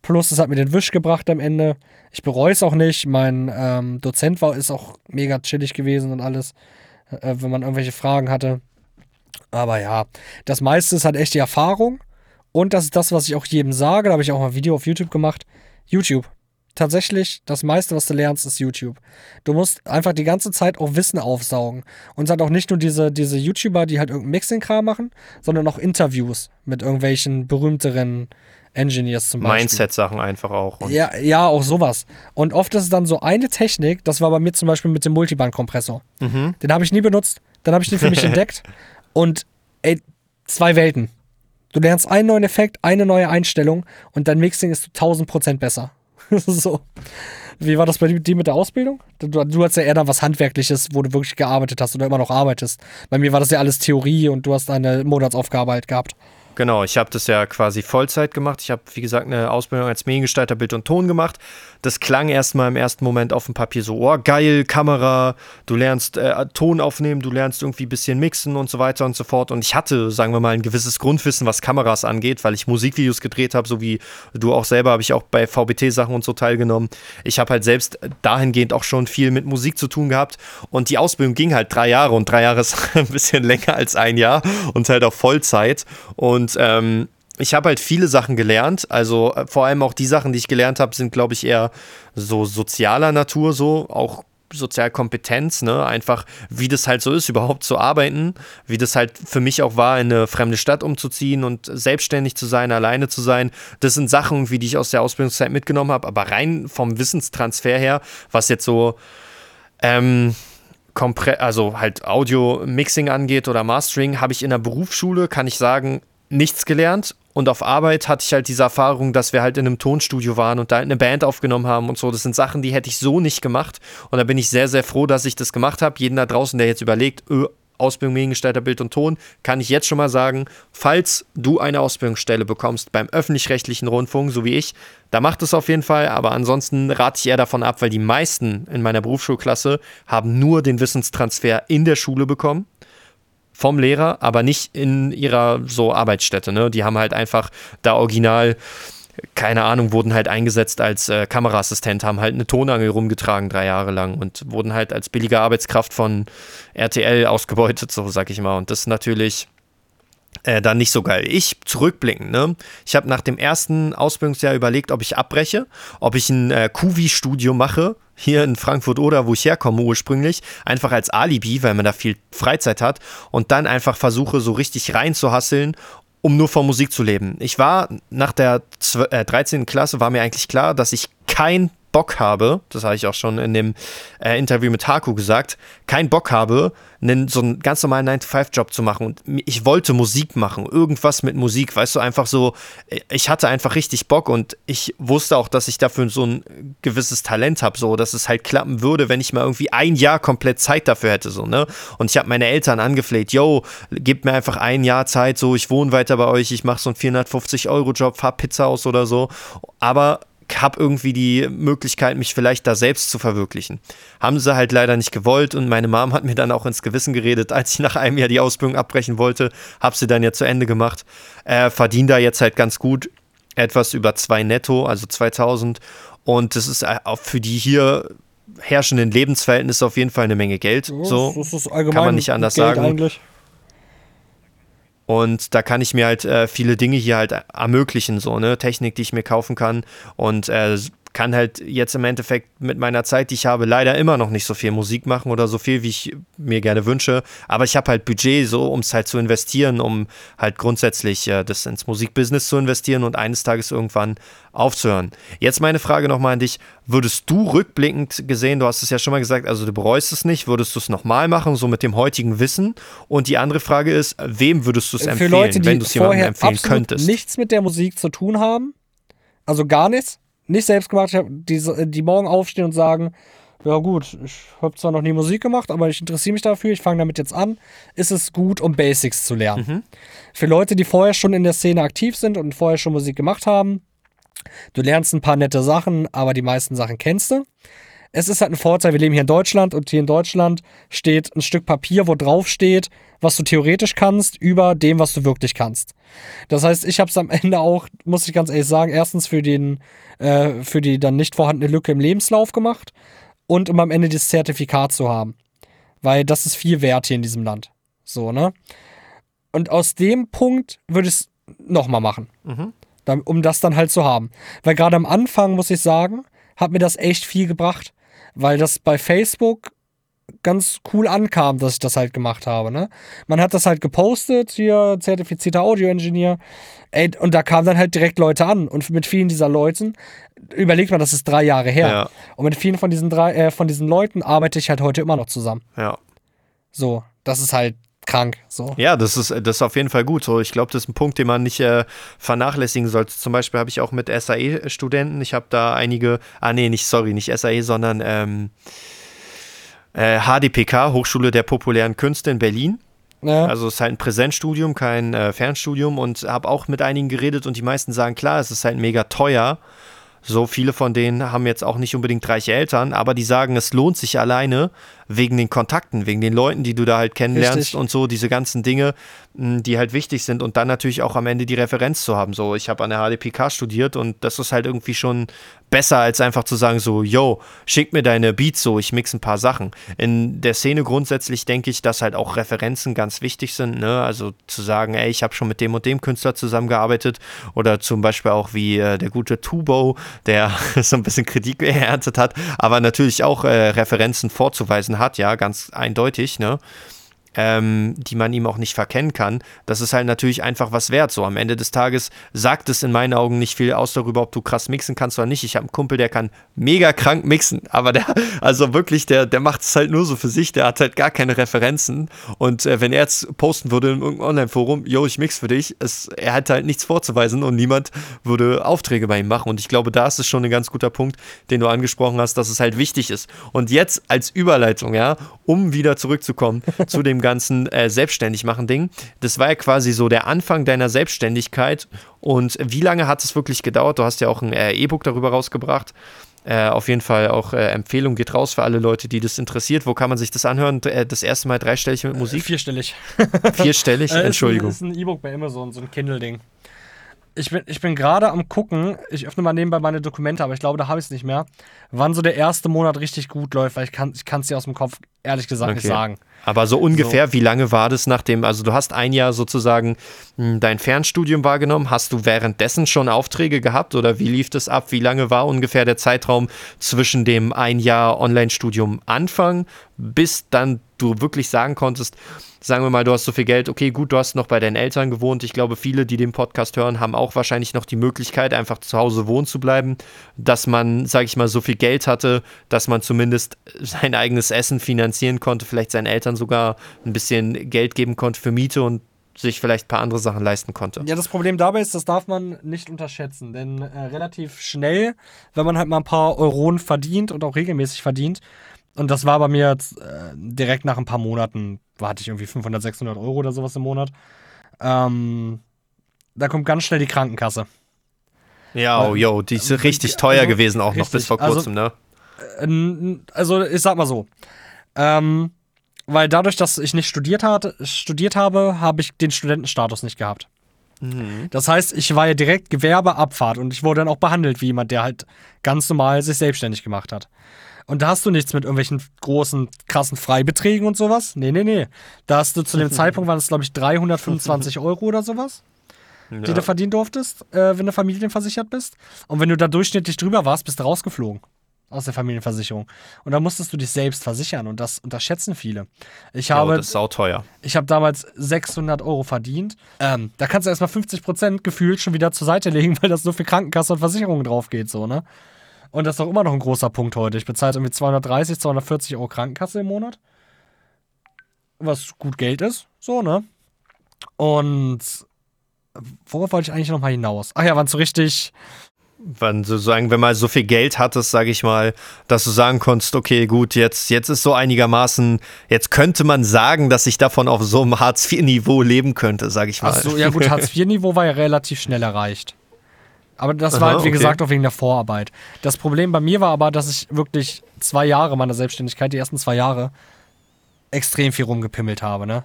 Plus, es hat mir den Wisch gebracht am Ende. Ich bereue es auch nicht. Mein ähm, Dozent war, ist auch mega chillig gewesen und alles, äh, wenn man irgendwelche Fragen hatte. Aber ja, das meiste ist halt echt die Erfahrung. Und das ist das, was ich auch jedem sage. Da habe ich auch mal ein Video auf YouTube gemacht. YouTube. Tatsächlich, das meiste, was du lernst, ist YouTube. Du musst einfach die ganze Zeit auch Wissen aufsaugen. Und es hat auch nicht nur diese, diese YouTuber, die halt irgendeinen Mixing-Kram machen, sondern auch Interviews mit irgendwelchen berühmteren Engineers zum Beispiel. Mindset-Sachen einfach auch. ja, ja, auch sowas. Und oft ist es dann so eine Technik, das war bei mir zum Beispiel mit dem Multiband-Kompressor. Mhm. Den habe ich nie benutzt, dann habe ich den für mich entdeckt. Und ey, zwei Welten. Du lernst einen neuen Effekt, eine neue Einstellung und dein Mixing ist 1000% besser. so. Wie war das bei dir mit der Ausbildung? Du, du hast ja eher da was Handwerkliches, wo du wirklich gearbeitet hast oder immer noch arbeitest. Bei mir war das ja alles Theorie und du hast eine Monatsaufgabe halt gehabt. Genau, ich habe das ja quasi Vollzeit gemacht. Ich habe, wie gesagt, eine Ausbildung als Mediengestalter Bild und Ton gemacht. Das klang erstmal im ersten Moment auf dem Papier so, oh, geil, Kamera, du lernst äh, Ton aufnehmen, du lernst irgendwie ein bisschen mixen und so weiter und so fort. Und ich hatte, sagen wir mal, ein gewisses Grundwissen, was Kameras angeht, weil ich Musikvideos gedreht habe, so wie du auch selber, habe ich auch bei VBT-Sachen und so teilgenommen. Ich habe halt selbst dahingehend auch schon viel mit Musik zu tun gehabt. Und die Ausbildung ging halt drei Jahre und drei Jahre ist ein bisschen länger als ein Jahr und halt auch Vollzeit. Und und ähm, ich habe halt viele Sachen gelernt. Also äh, vor allem auch die Sachen, die ich gelernt habe, sind, glaube ich, eher so sozialer Natur, so auch Sozialkompetenz, ne? Einfach, wie das halt so ist, überhaupt zu arbeiten, wie das halt für mich auch war, in eine fremde Stadt umzuziehen und selbstständig zu sein, alleine zu sein. Das sind Sachen, wie die ich aus der Ausbildungszeit mitgenommen habe, aber rein vom Wissenstransfer her, was jetzt so ähm, also halt Audio-Mixing angeht oder Mastering, habe ich in der Berufsschule, kann ich sagen, nichts gelernt. Und auf Arbeit hatte ich halt diese Erfahrung, dass wir halt in einem Tonstudio waren und da eine Band aufgenommen haben und so. Das sind Sachen, die hätte ich so nicht gemacht. Und da bin ich sehr, sehr froh, dass ich das gemacht habe. Jeden da draußen, der jetzt überlegt, öh, Ausbildung Mediengestalter Bild und Ton, kann ich jetzt schon mal sagen, falls du eine Ausbildungsstelle bekommst beim öffentlich-rechtlichen Rundfunk, so wie ich, da macht es auf jeden Fall, aber ansonsten rate ich eher davon ab, weil die meisten in meiner Berufsschulklasse haben nur den Wissenstransfer in der Schule bekommen vom Lehrer, aber nicht in ihrer so Arbeitsstätte. Ne? Die haben halt einfach da original keine Ahnung, wurden halt eingesetzt als äh, Kameraassistent, haben halt eine Tonangel rumgetragen drei Jahre lang und wurden halt als billige Arbeitskraft von RTL ausgebeutet, so sag ich mal. Und das ist natürlich äh, dann nicht so geil. Ich zurückblicken, ne? Ich habe nach dem ersten Ausbildungsjahr überlegt, ob ich abbreche, ob ich ein äh, Kuvi-Studio mache, hier in Frankfurt oder wo ich herkomme ursprünglich, einfach als Alibi, weil man da viel Freizeit hat und dann einfach versuche, so richtig reinzuhasseln um nur von Musik zu leben. Ich war nach der 13. Äh, Klasse, war mir eigentlich klar, dass ich kein Bock habe, das habe ich auch schon in dem äh, Interview mit Haku gesagt, keinen Bock habe, einen, so einen ganz normalen 9-to-5-Job zu machen. Und ich wollte Musik machen, irgendwas mit Musik, weißt du, einfach so, ich hatte einfach richtig Bock und ich wusste auch, dass ich dafür so ein gewisses Talent habe, so, dass es halt klappen würde, wenn ich mal irgendwie ein Jahr komplett Zeit dafür hätte, so, ne? Und ich habe meine Eltern angefleht, yo, gebt mir einfach ein Jahr Zeit, so, ich wohne weiter bei euch, ich mache so einen 450-Euro-Job, fahr Pizza aus oder so. Aber habe irgendwie die Möglichkeit, mich vielleicht da selbst zu verwirklichen. Haben sie halt leider nicht gewollt und meine Mom hat mir dann auch ins Gewissen geredet, als ich nach einem Jahr die Ausbildung abbrechen wollte, habe sie dann ja zu Ende gemacht. Äh, verdiene da jetzt halt ganz gut, etwas über zwei netto, also 2000 und das ist äh, auch für die hier herrschenden Lebensverhältnisse auf jeden Fall eine Menge Geld. So das ist kann man nicht anders Geld sagen. Eigentlich. Und da kann ich mir halt äh, viele Dinge hier halt ermöglichen, so, ne? Technik, die ich mir kaufen kann. Und äh, kann halt jetzt im Endeffekt mit meiner Zeit, die ich habe, leider immer noch nicht so viel Musik machen oder so viel, wie ich mir gerne wünsche. Aber ich habe halt Budget, so um es halt zu investieren, um halt grundsätzlich äh, das ins Musikbusiness zu investieren und eines Tages irgendwann aufzuhören. Jetzt meine Frage nochmal an dich. Würdest du rückblickend gesehen, du hast es ja schon mal gesagt, also du bereust es nicht, würdest du es nochmal machen, so mit dem heutigen Wissen? Und die andere Frage ist, wem würdest du es empfehlen, Leute, wenn du es jemandem empfehlen könntest? nichts mit der Musik zu tun haben, also gar nichts, nicht selbst gemacht, die, die morgen aufstehen und sagen, ja gut, ich habe zwar noch nie Musik gemacht, aber ich interessiere mich dafür, ich fange damit jetzt an, ist es gut, um Basics zu lernen. Mhm. Für Leute, die vorher schon in der Szene aktiv sind und vorher schon Musik gemacht haben, du lernst ein paar nette Sachen, aber die meisten Sachen kennst du. Es ist halt ein Vorteil, wir leben hier in Deutschland und hier in Deutschland steht ein Stück Papier, wo drauf steht, was du theoretisch kannst, über dem, was du wirklich kannst. Das heißt, ich habe es am Ende auch, muss ich ganz ehrlich sagen, erstens für, den, äh, für die dann nicht vorhandene Lücke im Lebenslauf gemacht und um am Ende das Zertifikat zu haben. Weil das ist viel wert hier in diesem Land. So, ne? Und aus dem Punkt würde ich es nochmal machen. Mhm. Um das dann halt zu haben. Weil gerade am Anfang, muss ich sagen, hat mir das echt viel gebracht. Weil das bei Facebook ganz cool ankam, dass ich das halt gemacht habe. Ne? Man hat das halt gepostet, hier zertifizierter Audio-Engineer. Und da kamen dann halt direkt Leute an. Und mit vielen dieser Leuten, überlegt man, das ist drei Jahre her. Ja. Und mit vielen von diesen, drei, äh, von diesen Leuten arbeite ich halt heute immer noch zusammen. Ja. So, das ist halt krank. So. Ja, das ist, das ist auf jeden Fall gut. So, ich glaube, das ist ein Punkt, den man nicht äh, vernachlässigen sollte. Zum Beispiel habe ich auch mit SAE-Studenten, ich habe da einige, ah nee, nicht, sorry, nicht SAE, sondern ähm, äh, HDPK, Hochschule der populären Künste in Berlin. Ja. Also es ist halt ein Präsenzstudium, kein äh, Fernstudium und habe auch mit einigen geredet und die meisten sagen, klar, es ist halt mega teuer. So viele von denen haben jetzt auch nicht unbedingt reiche Eltern, aber die sagen, es lohnt sich alleine wegen den Kontakten, wegen den Leuten, die du da halt kennenlernst Richtig. und so, diese ganzen Dinge, die halt wichtig sind und dann natürlich auch am Ende die Referenz zu haben. So, ich habe an der HDPK studiert und das ist halt irgendwie schon besser als einfach zu sagen so, yo, schick mir deine Beats so, ich mix ein paar Sachen. In der Szene grundsätzlich denke ich, dass halt auch Referenzen ganz wichtig sind, ne? Also zu sagen, ey, ich habe schon mit dem und dem Künstler zusammengearbeitet oder zum Beispiel auch wie äh, der gute Tubo, der so ein bisschen Kritik geerntet hat, aber natürlich auch äh, Referenzen vorzuweisen hat, ja, ganz eindeutig, ne? Ähm, die man ihm auch nicht verkennen kann, das ist halt natürlich einfach was wert. So am Ende des Tages sagt es in meinen Augen nicht viel aus darüber, ob du krass mixen kannst oder nicht. Ich habe einen Kumpel, der kann mega krank mixen, aber der, also wirklich, der, der macht es halt nur so für sich, der hat halt gar keine Referenzen. Und äh, wenn er jetzt posten würde in irgendeinem Online-Forum, yo, ich mix für dich, es, er hat halt nichts vorzuweisen und niemand würde Aufträge bei ihm machen. Und ich glaube, da ist es schon ein ganz guter Punkt, den du angesprochen hast, dass es halt wichtig ist. Und jetzt als Überleitung, ja, um wieder zurückzukommen zu dem ganzen äh, Selbstständigmachen-Ding. Das war ja quasi so der Anfang deiner Selbstständigkeit. Und wie lange hat es wirklich gedauert? Du hast ja auch ein äh, E-Book darüber rausgebracht. Äh, auf jeden Fall auch äh, Empfehlung geht raus für alle Leute, die das interessiert. Wo kann man sich das anhören? Äh, das erste Mal dreistellig mit Musik? vierstellig. Vierstellig? Entschuldigung. Das ist ein E-Book bei Amazon, so ein Kindle-Ding. Ich bin, ich bin gerade am gucken, ich öffne mal nebenbei meine Dokumente, aber ich glaube, da habe ich es nicht mehr, wann so der erste Monat richtig gut läuft, weil ich kann es ich dir aus dem Kopf ehrlich gesagt okay. nicht sagen. Aber so ungefähr, so. wie lange war das nachdem, also du hast ein Jahr sozusagen hm, dein Fernstudium wahrgenommen, hast du währenddessen schon Aufträge gehabt oder wie lief das ab? Wie lange war ungefähr der Zeitraum zwischen dem ein Jahr Online-Studium Anfang bis dann du wirklich sagen konntest, sagen wir mal, du hast so viel Geld, okay, gut, du hast noch bei deinen Eltern gewohnt. Ich glaube, viele, die den Podcast hören, haben auch wahrscheinlich noch die Möglichkeit, einfach zu Hause wohnen zu bleiben, dass man, sage ich mal, so viel Geld hatte, dass man zumindest sein eigenes Essen finanzieren konnte, vielleicht seinen Eltern sogar ein bisschen Geld geben konnte für Miete und sich vielleicht ein paar andere Sachen leisten konnte. Ja, das Problem dabei ist, das darf man nicht unterschätzen, denn äh, relativ schnell, wenn man halt mal ein paar Euronen verdient und auch regelmäßig verdient, und das war bei mir jetzt äh, direkt nach ein paar Monaten, hatte ich irgendwie 500, 600 Euro oder sowas im Monat. Ähm, da kommt ganz schnell die Krankenkasse. Ja, oh, yo, die ist äh, richtig teuer also, gewesen auch richtig, noch bis vor kurzem, also, ne? Also, ich sag mal so. Ähm, weil dadurch, dass ich nicht studiert, hat, studiert habe, habe ich den Studentenstatus nicht gehabt. Mhm. Das heißt, ich war ja direkt Gewerbeabfahrt und ich wurde dann auch behandelt wie jemand, der halt ganz normal sich selbstständig gemacht hat. Und da hast du nichts mit irgendwelchen großen, krassen Freibeträgen und sowas. Nee, nee, nee. Da hast du zu dem Zeitpunkt, waren es, glaube ich, 325 Euro oder sowas, ja. die du verdienen durftest, äh, wenn du familienversichert bist. Und wenn du da durchschnittlich drüber warst, bist du rausgeflogen aus der Familienversicherung. Und da musstest du dich selbst versichern und das unterschätzen viele. Ich habe, ja, das ist sauteuer. Ich habe damals 600 Euro verdient. Ähm, da kannst du erstmal 50 Prozent gefühlt schon wieder zur Seite legen, weil das nur für Krankenkasse und Versicherungen drauf geht, so, ne? Und das ist doch immer noch ein großer Punkt heute. Ich bezahle irgendwie 230, 240 Euro Krankenkasse im Monat. Was gut Geld ist, so, ne? Und worauf wollte ich eigentlich nochmal hinaus? Ach ja, wann so richtig. Wann sozusagen, wenn man so viel Geld hattest, sage ich mal, dass du sagen konntest, okay, gut, jetzt, jetzt ist so einigermaßen, jetzt könnte man sagen, dass ich davon auf so einem Hartz-IV-Niveau leben könnte, sage ich mal. Ach so, ja gut, Hartz-IV-Niveau war ja relativ schnell erreicht. Aber das Aha, war halt, wie okay. gesagt, auch wegen der Vorarbeit. Das Problem bei mir war aber, dass ich wirklich zwei Jahre meiner Selbstständigkeit, die ersten zwei Jahre, extrem viel rumgepimmelt habe, ne?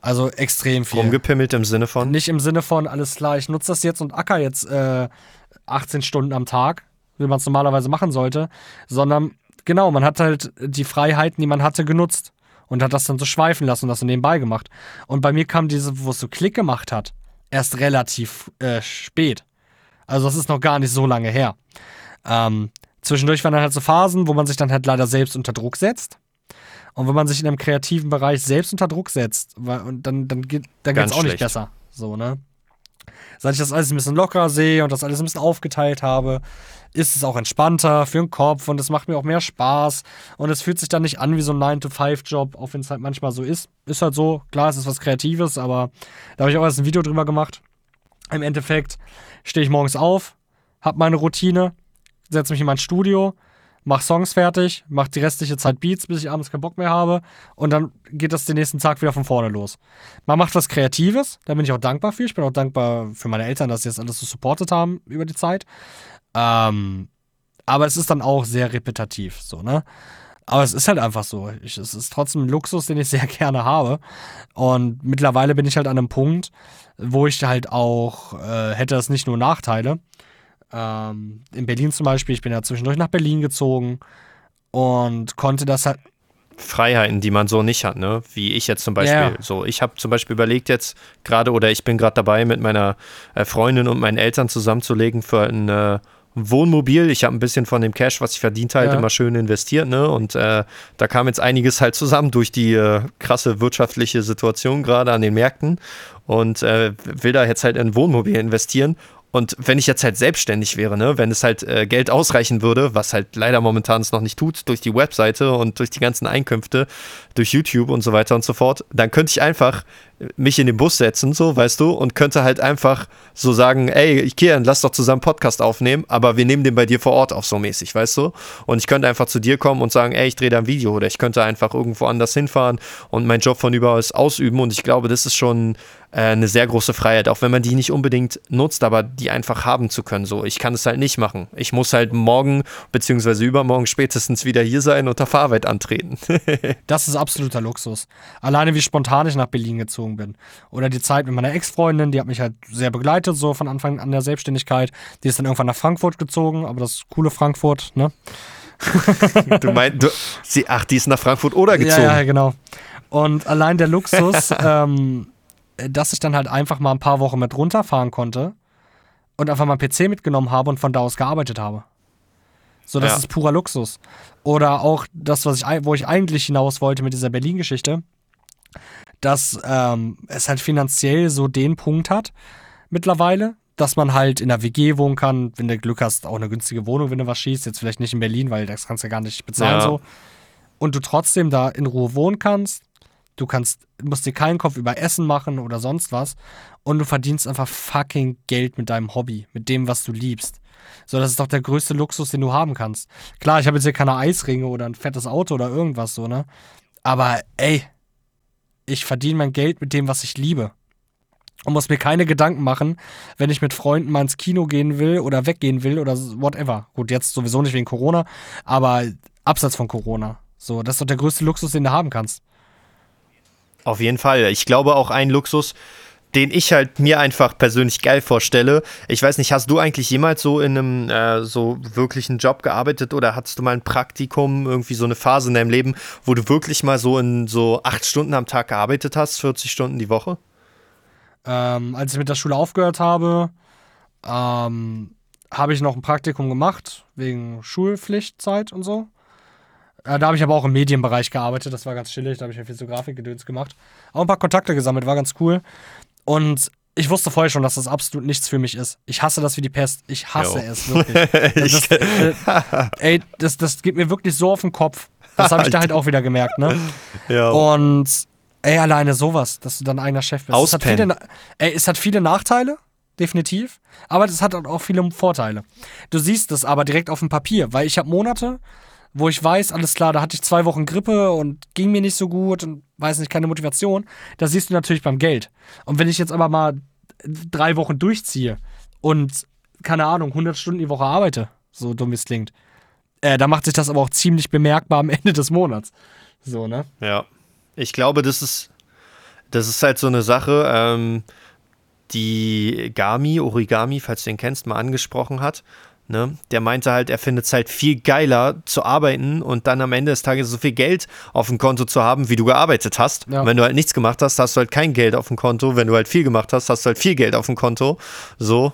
Also extrem viel. Rumgepimmelt im Sinne von? Nicht im Sinne von, alles klar, ich nutze das jetzt und acker jetzt äh, 18 Stunden am Tag, wie man es normalerweise machen sollte, sondern genau, man hat halt die Freiheiten, die man hatte, genutzt und hat das dann so schweifen lassen und das so nebenbei gemacht. Und bei mir kam diese, wo es so Klick gemacht hat, erst relativ äh, spät. Also das ist noch gar nicht so lange her. Ähm, zwischendurch waren dann halt so Phasen, wo man sich dann halt leider selbst unter Druck setzt. Und wenn man sich in einem kreativen Bereich selbst unter Druck setzt, dann, dann, dann geht es auch nicht besser. So, ne? Seit ich das alles ein bisschen lockerer sehe und das alles ein bisschen aufgeteilt habe, ist es auch entspannter für den Kopf und es macht mir auch mehr Spaß und es fühlt sich dann nicht an wie so ein 9-to-5-Job, auch wenn es halt manchmal so ist. Ist halt so, klar, es ist was Kreatives, aber da habe ich auch erst ein Video drüber gemacht. Im Endeffekt stehe ich morgens auf, habe meine Routine, setze mich in mein Studio, mache Songs fertig, mache die restliche Zeit Beats, bis ich abends keinen Bock mehr habe und dann geht das den nächsten Tag wieder von vorne los. Man macht was Kreatives, da bin ich auch dankbar für. Ich bin auch dankbar für meine Eltern, dass sie das alles so supportet haben über die Zeit. Ähm, aber es ist dann auch sehr repetitiv, so, ne? Aber es ist halt einfach so. Ich, es ist trotzdem ein Luxus, den ich sehr gerne habe. Und mittlerweile bin ich halt an einem Punkt, wo ich halt auch, äh, hätte das nicht nur Nachteile. Ähm, in Berlin zum Beispiel, ich bin ja zwischendurch nach Berlin gezogen und konnte das halt. Freiheiten, die man so nicht hat, ne? Wie ich jetzt zum Beispiel. Yeah. So, ich habe zum Beispiel überlegt jetzt gerade oder ich bin gerade dabei, mit meiner äh, Freundin und meinen Eltern zusammenzulegen für ein äh, Wohnmobil. Ich habe ein bisschen von dem Cash, was ich verdient halt, ja. immer schön investiert, ne? Und äh, da kam jetzt einiges halt zusammen durch die äh, krasse wirtschaftliche Situation gerade an den Märkten und äh, will da jetzt halt in ein Wohnmobil investieren. Und wenn ich jetzt halt selbstständig wäre, ne, wenn es halt äh, Geld ausreichen würde, was halt leider momentan es noch nicht tut, durch die Webseite und durch die ganzen Einkünfte, durch YouTube und so weiter und so fort, dann könnte ich einfach mich in den Bus setzen, so, weißt du, und könnte halt einfach so sagen, ey, Kian, lass doch zusammen Podcast aufnehmen, aber wir nehmen den bei dir vor Ort auf, so mäßig, weißt du? Und ich könnte einfach zu dir kommen und sagen, ey, ich drehe da ein Video oder ich könnte einfach irgendwo anders hinfahren und meinen Job von überall aus ausüben und ich glaube, das ist schon äh, eine sehr große Freiheit, auch wenn man die nicht unbedingt nutzt, aber die einfach haben zu können. So, ich kann es halt nicht machen. Ich muss halt morgen bzw. übermorgen spätestens wieder hier sein und der Fahrarbeit antreten. das ist absoluter Luxus. Alleine wie spontan ich nach Berlin gezogen bin. Oder die Zeit mit meiner Ex-Freundin, die hat mich halt sehr begleitet, so von Anfang an der Selbstständigkeit. Die ist dann irgendwann nach Frankfurt gezogen, aber das coole Frankfurt, ne? du meinst, du, sie, ach, die ist nach Frankfurt oder gezogen? Ja, ja genau. Und allein der Luxus, ähm, dass ich dann halt einfach mal ein paar Wochen mit runterfahren konnte und einfach mal PC mitgenommen habe und von da aus gearbeitet habe. So, das ja. ist purer Luxus. Oder auch das, was ich, wo ich eigentlich hinaus wollte mit dieser Berlin-Geschichte, dass ähm, es halt finanziell so den Punkt hat mittlerweile, dass man halt in der WG wohnen kann, wenn du Glück hast, auch eine günstige Wohnung, wenn du was schießt. Jetzt vielleicht nicht in Berlin, weil das kannst du ja gar nicht bezahlen ja. so. Und du trotzdem da in Ruhe wohnen kannst, Du kannst, musst dir keinen Kopf über Essen machen oder sonst was. Und du verdienst einfach fucking Geld mit deinem Hobby, mit dem, was du liebst. So, das ist doch der größte Luxus, den du haben kannst. Klar, ich habe jetzt hier keine Eisringe oder ein fettes Auto oder irgendwas so, ne? Aber ey, ich verdiene mein Geld mit dem, was ich liebe. Und muss mir keine Gedanken machen, wenn ich mit Freunden mal ins Kino gehen will oder weggehen will oder whatever. Gut, jetzt sowieso nicht wegen Corona, aber abseits von Corona. So, das ist doch der größte Luxus, den du haben kannst. Auf jeden Fall. Ich glaube auch ein Luxus, den ich halt mir einfach persönlich geil vorstelle. Ich weiß nicht, hast du eigentlich jemals so in einem äh, so wirklichen Job gearbeitet oder hattest du mal ein Praktikum, irgendwie so eine Phase in deinem Leben, wo du wirklich mal so in so acht Stunden am Tag gearbeitet hast, 40 Stunden die Woche? Ähm, als ich mit der Schule aufgehört habe, ähm, habe ich noch ein Praktikum gemacht, wegen Schulpflichtzeit und so. Äh, da habe ich aber auch im Medienbereich gearbeitet, das war ganz chillig, da habe ich ja viel so Grafikgedöns gemacht. Auch ein paar Kontakte gesammelt, war ganz cool. Und ich wusste vorher schon, dass das absolut nichts für mich ist. Ich hasse das wie die Pest. Ich hasse jo. es wirklich. Das, äh, ey, das, das geht mir wirklich so auf den Kopf. Das habe ich da halt auch wieder gemerkt, ne? Ja. Und ey, alleine sowas, dass du dein eigener Chef bist. Es hat, viele, ey, es hat viele Nachteile, definitiv. Aber es hat auch viele Vorteile. Du siehst es aber direkt auf dem Papier, weil ich habe Monate, wo ich weiß, alles klar, da hatte ich zwei Wochen Grippe und ging mir nicht so gut und weiß nicht, keine Motivation, da siehst du natürlich beim Geld. Und wenn ich jetzt aber mal drei Wochen durchziehe und, keine Ahnung, 100 Stunden die Woche arbeite, so dumm wie es klingt, äh, da macht sich das aber auch ziemlich bemerkbar am Ende des Monats. So, ne? Ja. Ich glaube, das ist, das ist halt so eine Sache, ähm, die Gami, Origami, falls du den kennst, mal angesprochen hat. Ne? Der meinte halt, er findet es halt viel geiler zu arbeiten und dann am Ende des Tages so viel Geld auf dem Konto zu haben, wie du gearbeitet hast. Ja. wenn du halt nichts gemacht hast, hast du halt kein Geld auf dem Konto. Wenn du halt viel gemacht hast, hast du halt viel Geld auf dem Konto. So.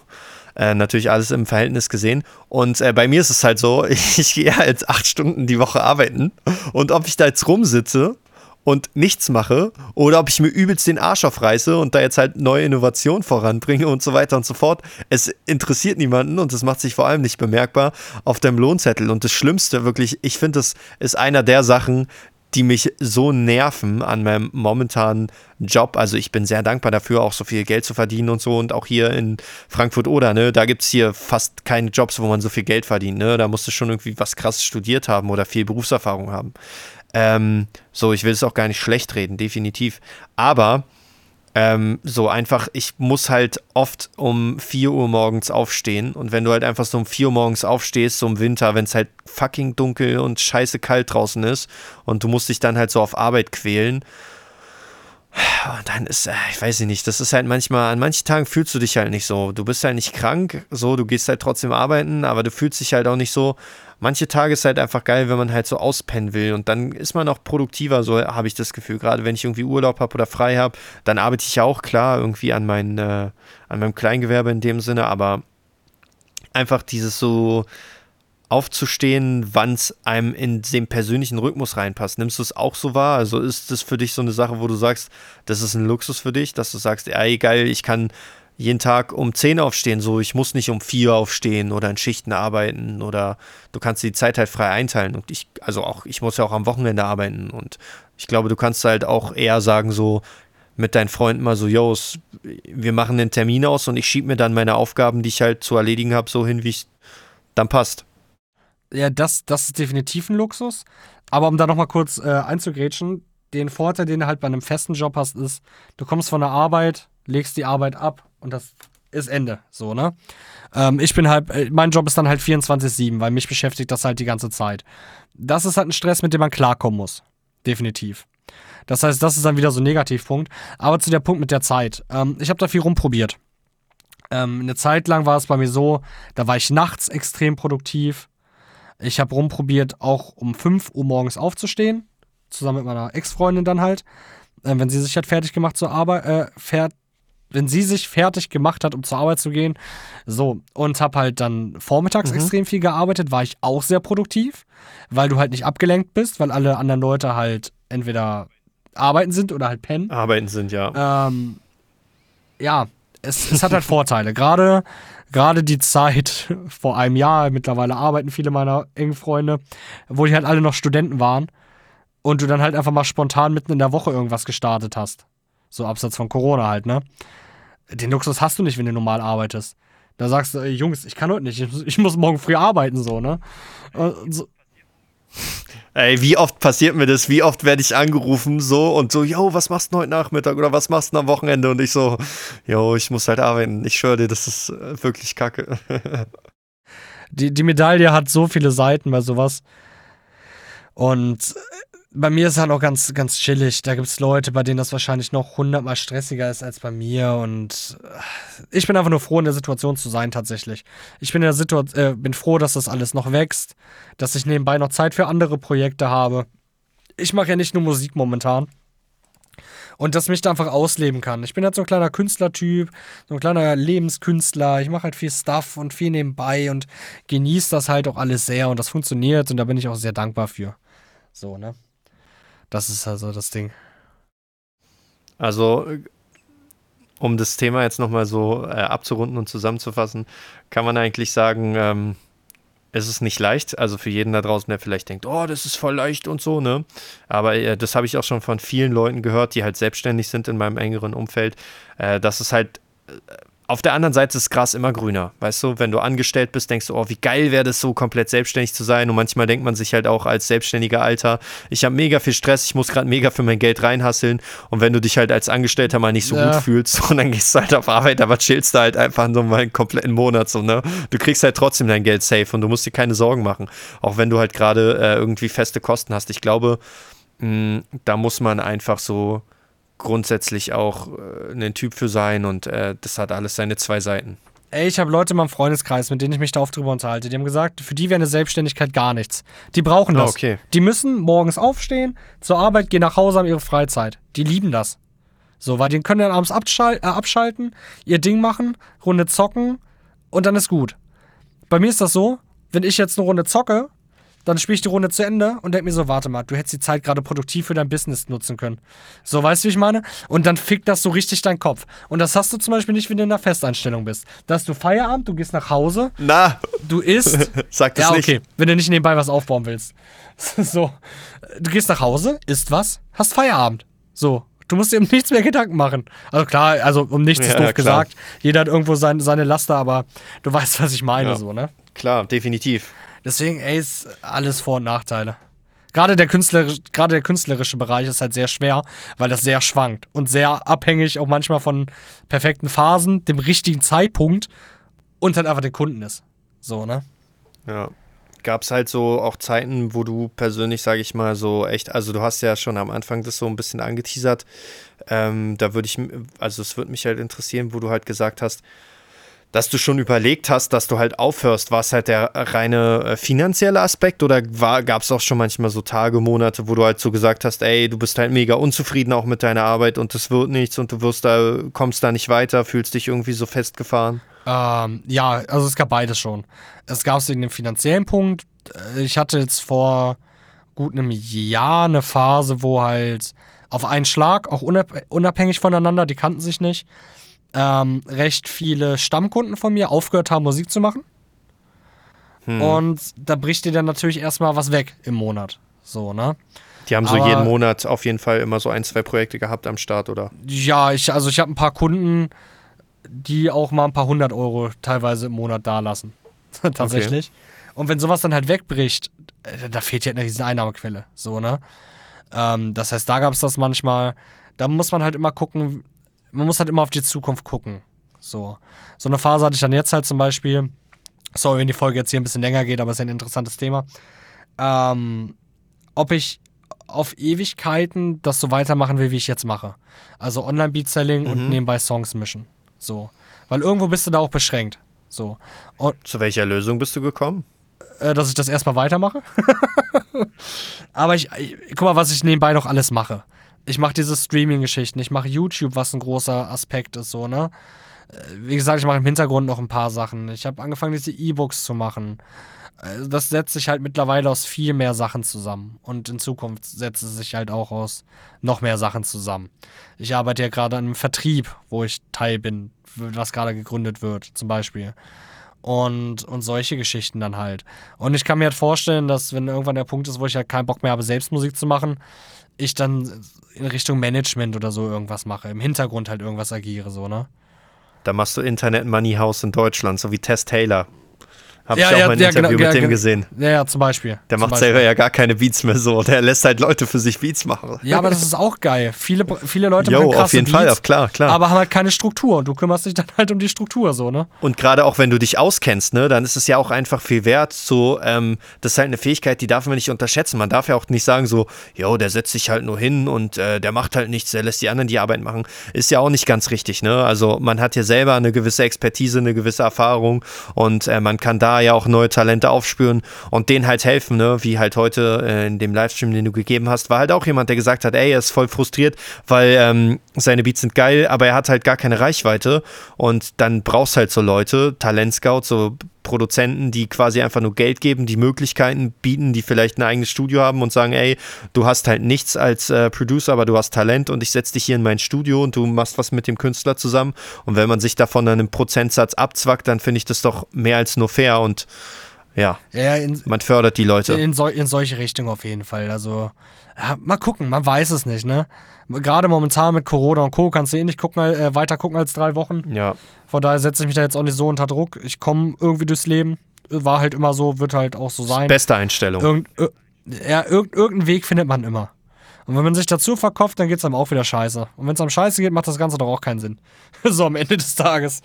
Äh, natürlich alles im Verhältnis gesehen. Und äh, bei mir ist es halt so, ich, ich gehe halt acht Stunden die Woche arbeiten. Und ob ich da jetzt rumsitze und nichts mache oder ob ich mir übelst den Arsch aufreiße und da jetzt halt neue Innovationen voranbringe und so weiter und so fort. Es interessiert niemanden und es macht sich vor allem nicht bemerkbar auf deinem Lohnzettel. Und das Schlimmste wirklich, ich finde, das ist einer der Sachen, die mich so nerven an meinem momentanen Job. Also ich bin sehr dankbar dafür, auch so viel Geld zu verdienen und so. Und auch hier in Frankfurt oder, ne, da gibt es hier fast keine Jobs, wo man so viel Geld verdient. Ne? Da musst du schon irgendwie was krasses studiert haben oder viel Berufserfahrung haben. Ähm, so, ich will es auch gar nicht schlecht reden, definitiv. Aber ähm, so einfach, ich muss halt oft um 4 Uhr morgens aufstehen. Und wenn du halt einfach so um 4 Uhr morgens aufstehst, so im Winter, wenn es halt fucking dunkel und scheiße kalt draußen ist und du musst dich dann halt so auf Arbeit quälen. Und dann ist, äh, ich weiß nicht, das ist halt manchmal, an manchen Tagen fühlst du dich halt nicht so. Du bist halt nicht krank, so, du gehst halt trotzdem arbeiten, aber du fühlst dich halt auch nicht so, manche Tage ist halt einfach geil, wenn man halt so auspennen will und dann ist man auch produktiver, so habe ich das Gefühl. Gerade wenn ich irgendwie Urlaub habe oder frei habe, dann arbeite ich ja auch klar irgendwie an, mein, äh, an meinem Kleingewerbe in dem Sinne, aber einfach dieses so aufzustehen, wann es einem in den persönlichen Rhythmus reinpasst. Nimmst du es auch so wahr? Also ist das für dich so eine Sache, wo du sagst, das ist ein Luxus für dich, dass du sagst, ey, geil, ich kann jeden Tag um 10 aufstehen, so ich muss nicht um 4 aufstehen oder in Schichten arbeiten oder du kannst die Zeit halt frei einteilen und ich, also auch, ich muss ja auch am Wochenende arbeiten und ich glaube, du kannst halt auch eher sagen, so, mit deinen Freunden mal so, yo, wir machen einen Termin aus und ich schiebe mir dann meine Aufgaben, die ich halt zu erledigen habe, so hin, wie es dann passt. Ja, das, das ist definitiv ein Luxus. Aber um da nochmal kurz äh, einzugrätschen, den Vorteil, den du halt bei einem festen Job hast, ist, du kommst von der Arbeit, legst die Arbeit ab und das ist Ende. So, ne? Ähm, ich bin halt, äh, mein Job ist dann halt 24-7, weil mich beschäftigt das halt die ganze Zeit. Das ist halt ein Stress, mit dem man klarkommen muss. Definitiv. Das heißt, das ist dann wieder so ein Negativpunkt. Aber zu der Punkt mit der Zeit. Ähm, ich habe da viel rumprobiert. Ähm, eine Zeit lang war es bei mir so, da war ich nachts extrem produktiv. Ich habe rumprobiert, auch um 5 Uhr morgens aufzustehen. Zusammen mit meiner Ex-Freundin dann halt. Äh, wenn sie sich halt fertig gemacht zur Arbeit, äh, fährt, wenn sie sich fertig gemacht hat, um zur Arbeit zu gehen. So, und habe halt dann vormittags mhm. extrem viel gearbeitet, war ich auch sehr produktiv, weil du halt nicht abgelenkt bist, weil alle anderen Leute halt entweder arbeiten sind oder halt pennen. Arbeiten sind, ja. Ähm, ja, es, es hat halt Vorteile. Gerade gerade die Zeit vor einem Jahr, mittlerweile arbeiten viele meiner engen Freunde, wo die halt alle noch Studenten waren und du dann halt einfach mal spontan mitten in der Woche irgendwas gestartet hast. So abseits von Corona halt, ne? Den Luxus hast du nicht, wenn du normal arbeitest. Da sagst du, ey, Jungs, ich kann heute nicht, ich, muss morgen früh arbeiten, so, ne? So. Ey, wie oft passiert mir das? Wie oft werde ich angerufen so und so, yo, was machst du heute Nachmittag oder was machst du am Wochenende? Und ich so, yo, ich muss halt arbeiten. Ich schwöre dir, das ist äh, wirklich kacke. die, die Medaille hat so viele Seiten bei sowas. Und bei mir ist es halt auch ganz, ganz chillig. Da gibt es Leute, bei denen das wahrscheinlich noch hundertmal stressiger ist als bei mir. Und äh, ich bin einfach nur froh, in der Situation zu sein, tatsächlich. Ich bin, in der äh, bin froh, dass das alles noch wächst, dass ich nebenbei noch Zeit für andere Projekte habe. Ich mache ja nicht nur Musik momentan. Und dass mich da einfach ausleben kann. Ich bin halt so ein kleiner Künstlertyp, so ein kleiner Lebenskünstler. Ich mache halt viel Stuff und viel nebenbei und genieße das halt auch alles sehr. Und das funktioniert und da bin ich auch sehr dankbar für. So, ne? Das ist also das Ding. Also, um das Thema jetzt nochmal so äh, abzurunden und zusammenzufassen, kann man eigentlich sagen, ähm, es ist nicht leicht. Also für jeden da draußen, der vielleicht denkt, oh, das ist voll leicht und so, ne? Aber äh, das habe ich auch schon von vielen Leuten gehört, die halt selbstständig sind in meinem engeren Umfeld, äh, dass es halt äh, auf der anderen Seite ist das Gras immer grüner. Weißt du, wenn du angestellt bist, denkst du, oh, wie geil wäre das so, komplett selbstständig zu sein. Und manchmal denkt man sich halt auch als selbstständiger Alter, ich habe mega viel Stress, ich muss gerade mega für mein Geld reinhasseln. Und wenn du dich halt als Angestellter mal nicht so ja. gut fühlst, und dann gehst du halt auf Arbeit, aber chillst du halt einfach nur mal einen kompletten Monat so, ne? Du kriegst halt trotzdem dein Geld safe und du musst dir keine Sorgen machen. Auch wenn du halt gerade äh, irgendwie feste Kosten hast. Ich glaube, mh, da muss man einfach so grundsätzlich auch äh, ein Typ für sein und äh, das hat alles seine zwei Seiten. Ey, ich habe Leute in meinem Freundeskreis, mit denen ich mich da oft drüber unterhalte. Die haben gesagt, für die wäre eine Selbstständigkeit gar nichts. Die brauchen das. Oh, okay. Die müssen morgens aufstehen, zur Arbeit, gehen nach Hause, haben ihre Freizeit. Die lieben das. So, weil die können dann abends abschal äh, abschalten, ihr Ding machen, Runde zocken und dann ist gut. Bei mir ist das so, wenn ich jetzt eine Runde zocke, dann spiele ich die Runde zu Ende und denke mir so, warte mal, du hättest die Zeit gerade produktiv für dein Business nutzen können. So, weißt du, wie ich meine? Und dann fickt das so richtig deinen Kopf. Und das hast du zum Beispiel nicht, wenn du in einer Festeinstellung bist. Da hast du Feierabend, du gehst nach Hause. Na. Du isst. Sag das ja, okay. Nicht. Wenn du nicht nebenbei was aufbauen willst. so. Du gehst nach Hause, isst was, hast Feierabend. So. Du musst dir um nichts mehr Gedanken machen. Also klar, also um nichts ja, ist doof ja, gesagt. Jeder hat irgendwo sein, seine Laster, aber du weißt, was ich meine, ja. so, ne? Klar, definitiv. Deswegen, ey, ist alles Vor- und Nachteile. Gerade der, künstlerisch, gerade der künstlerische Bereich ist halt sehr schwer, weil das sehr schwankt und sehr abhängig auch manchmal von perfekten Phasen, dem richtigen Zeitpunkt und halt einfach den Kunden ist. So, ne? Ja. Gab es halt so auch Zeiten, wo du persönlich, sage ich mal, so echt, also du hast ja schon am Anfang das so ein bisschen angeteasert. Ähm, da würde ich, also es würde mich halt interessieren, wo du halt gesagt hast, dass du schon überlegt hast, dass du halt aufhörst? War es halt der reine äh, finanzielle Aspekt oder gab es auch schon manchmal so Tage, Monate, wo du halt so gesagt hast, ey, du bist halt mega unzufrieden auch mit deiner Arbeit und es wird nichts und du wirst da, kommst da nicht weiter, fühlst dich irgendwie so festgefahren? Ähm, ja, also es gab beides schon. Es gab es wegen dem finanziellen Punkt. Äh, ich hatte jetzt vor gut einem Jahr eine Phase, wo halt auf einen Schlag, auch unabhängig voneinander, die kannten sich nicht, ähm, recht viele Stammkunden von mir aufgehört haben, Musik zu machen. Hm. Und da bricht dir dann natürlich erstmal was weg im Monat. So, ne? Die haben so Aber- jeden Monat auf jeden Fall immer so ein, zwei Projekte gehabt am Start, oder? Ja, ich, also ich habe ein paar Kunden, die auch mal ein paar hundert Euro teilweise im Monat da lassen. Tatsächlich. Und wenn sowas dann halt wegbricht, äh, da fehlt ja eine riesen Einnahmequelle. So, ne? Ähm, das heißt, da gab es das manchmal. Da muss man halt immer gucken, man muss halt immer auf die Zukunft gucken. So. So eine Phase hatte ich dann jetzt halt zum Beispiel. Sorry, wenn die Folge jetzt hier ein bisschen länger geht, aber es ist ein interessantes Thema. Ähm, ob ich auf Ewigkeiten das so weitermachen will, wie ich jetzt mache. Also Online-Beat-Selling und nebenbei Songs mischen. So. Weil irgendwo bist du da auch beschränkt. So. Und Zu welcher Lösung bist du gekommen? äh, dass ich das erstmal weitermache. Aber ich, ich, guck mal, was ich nebenbei noch alles mache. Ich mache diese Streaming-Geschichten, ich mache YouTube, was ein großer Aspekt ist, so, ne? Äh, Wie gesagt, ich mache im Hintergrund noch ein paar Sachen. Ich habe angefangen, diese E-Books zu machen. Äh, Das setzt sich halt mittlerweile aus viel mehr Sachen zusammen. Und in Zukunft setzt es sich halt auch aus noch mehr Sachen zusammen. Ich arbeite ja gerade an einem Vertrieb, wo ich Teil bin, was gerade gegründet wird, zum Beispiel und, und solche Geschichten dann halt. Und ich kann mir halt vorstellen, dass wenn irgendwann der Punkt ist, wo ich halt keinen Bock mehr habe, selbst Musik zu machen, ich dann in Richtung Management oder so irgendwas mache, im Hintergrund halt irgendwas agiere, so, ne? Da machst du Internet Money House in Deutschland, so wie Tess Taylor. Habe Ja, ich auch ja, mal ein ja, Interview genau, mit dem gesehen. Ja, ja, zum Beispiel. Der macht selber ja gar keine Beats mehr so. Der lässt halt Leute für sich Beats machen. Ja, aber das ist auch geil. Viele, viele Leute Jo, machen krasse auf jeden Beats, Fall, auf klar, klar. aber haben halt keine Struktur. Und du kümmerst dich dann halt um die Struktur, so, ne? Und gerade auch wenn du dich auskennst, ne, dann ist es ja auch einfach viel wert. So, ähm, das ist halt eine Fähigkeit, die darf man nicht unterschätzen. Man darf ja auch nicht sagen so, jo, der setzt sich halt nur hin und äh, der macht halt nichts, der lässt die anderen die Arbeit machen. Ist ja auch nicht ganz richtig, ne? Also man hat ja selber eine gewisse Expertise, eine gewisse Erfahrung und äh, man kann da ja auch neue Talente aufspüren und denen halt helfen, ne? Wie halt heute äh, in dem Livestream, den du gegeben hast, war halt auch jemand, der gesagt hat, ey, er ist voll frustriert, weil ähm, seine Beats sind geil, aber er hat halt gar keine Reichweite und dann brauchst halt so Leute, Talentscouts, so Produzenten, die quasi einfach nur Geld geben, die Möglichkeiten bieten, die vielleicht ein eigenes Studio haben und sagen, ey, du hast halt nichts als äh, Producer, aber du hast Talent und ich setze dich hier in mein Studio und du machst was mit dem Künstler zusammen und wenn man sich davon dann einen Prozentsatz abzwackt, dann finde ich das doch mehr als nur fair und ja, Ja, in, man fördert die Leute. In, sol in solche Richtungen auf jeden Fall. Also, ja, mal gucken, man weiß es nicht, ne? Gerade momentan mit Corona und Co. kannst du eh nicht gucken, äh, weiter gucken als drei Wochen. Ja, Von daher setze ich mich da jetzt auch nicht so unter Druck. Ich komme irgendwie durchs Leben. War halt immer so, wird halt auch so sein. beste Einstellung. Irgend, ir ja, irg irgendeinen Weg findet man immer. Und wenn man sich dazu verkauft, dann geht es einem auch wieder scheiße. Und wenn es einem scheiße geht, macht das Ganze doch auch keinen Sinn. so am Ende des Tages.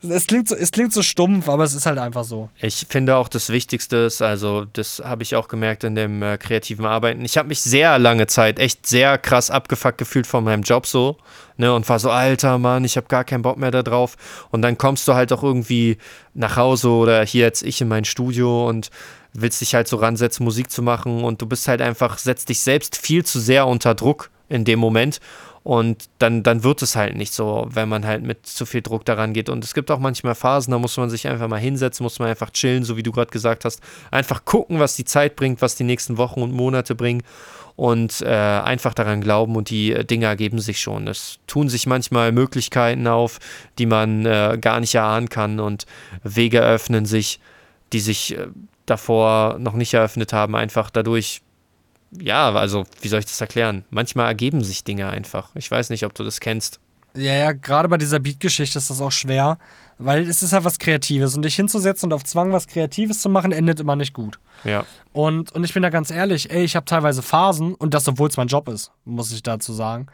Es klingt, so, es klingt so stumpf, aber es ist halt einfach so. Ich finde auch das Wichtigste ist, also das habe ich auch gemerkt in dem äh, kreativen Arbeiten. Ich habe mich sehr lange Zeit echt sehr krass abgefuckt gefühlt von meinem Job so, ne, und war so, alter Mann, ich habe gar keinen Bock mehr da drauf. Und dann kommst du halt auch irgendwie nach Hause oder hier jetzt ich in mein Studio und willst dich halt so ransetzen, Musik zu machen und du bist halt einfach, setzt dich selbst viel zu sehr unter Druck in dem Moment. Und dann, dann wird es halt nicht so, wenn man halt mit zu viel Druck daran geht. Und es gibt auch manchmal Phasen, da muss man sich einfach mal hinsetzen, muss man einfach chillen, so wie du gerade gesagt hast. Einfach gucken, was die Zeit bringt, was die nächsten Wochen und Monate bringen. Und äh, einfach daran glauben und die äh, Dinge ergeben sich schon. Es tun sich manchmal Möglichkeiten auf, die man äh, gar nicht erahnen kann. Und Wege öffnen sich, die sich äh, davor noch nicht eröffnet haben, einfach dadurch, ja, also wie soll ich das erklären? Manchmal ergeben sich Dinge einfach. Ich weiß nicht, ob du das kennst. Ja, ja, gerade bei dieser Beat-Geschichte ist das auch schwer, weil es ist halt was Kreatives und dich hinzusetzen und auf Zwang was Kreatives zu machen, endet immer nicht gut. Ja. Und, und ich bin da ganz ehrlich, ey, ich habe teilweise Phasen, und das, obwohl es mein Job ist, muss ich dazu sagen,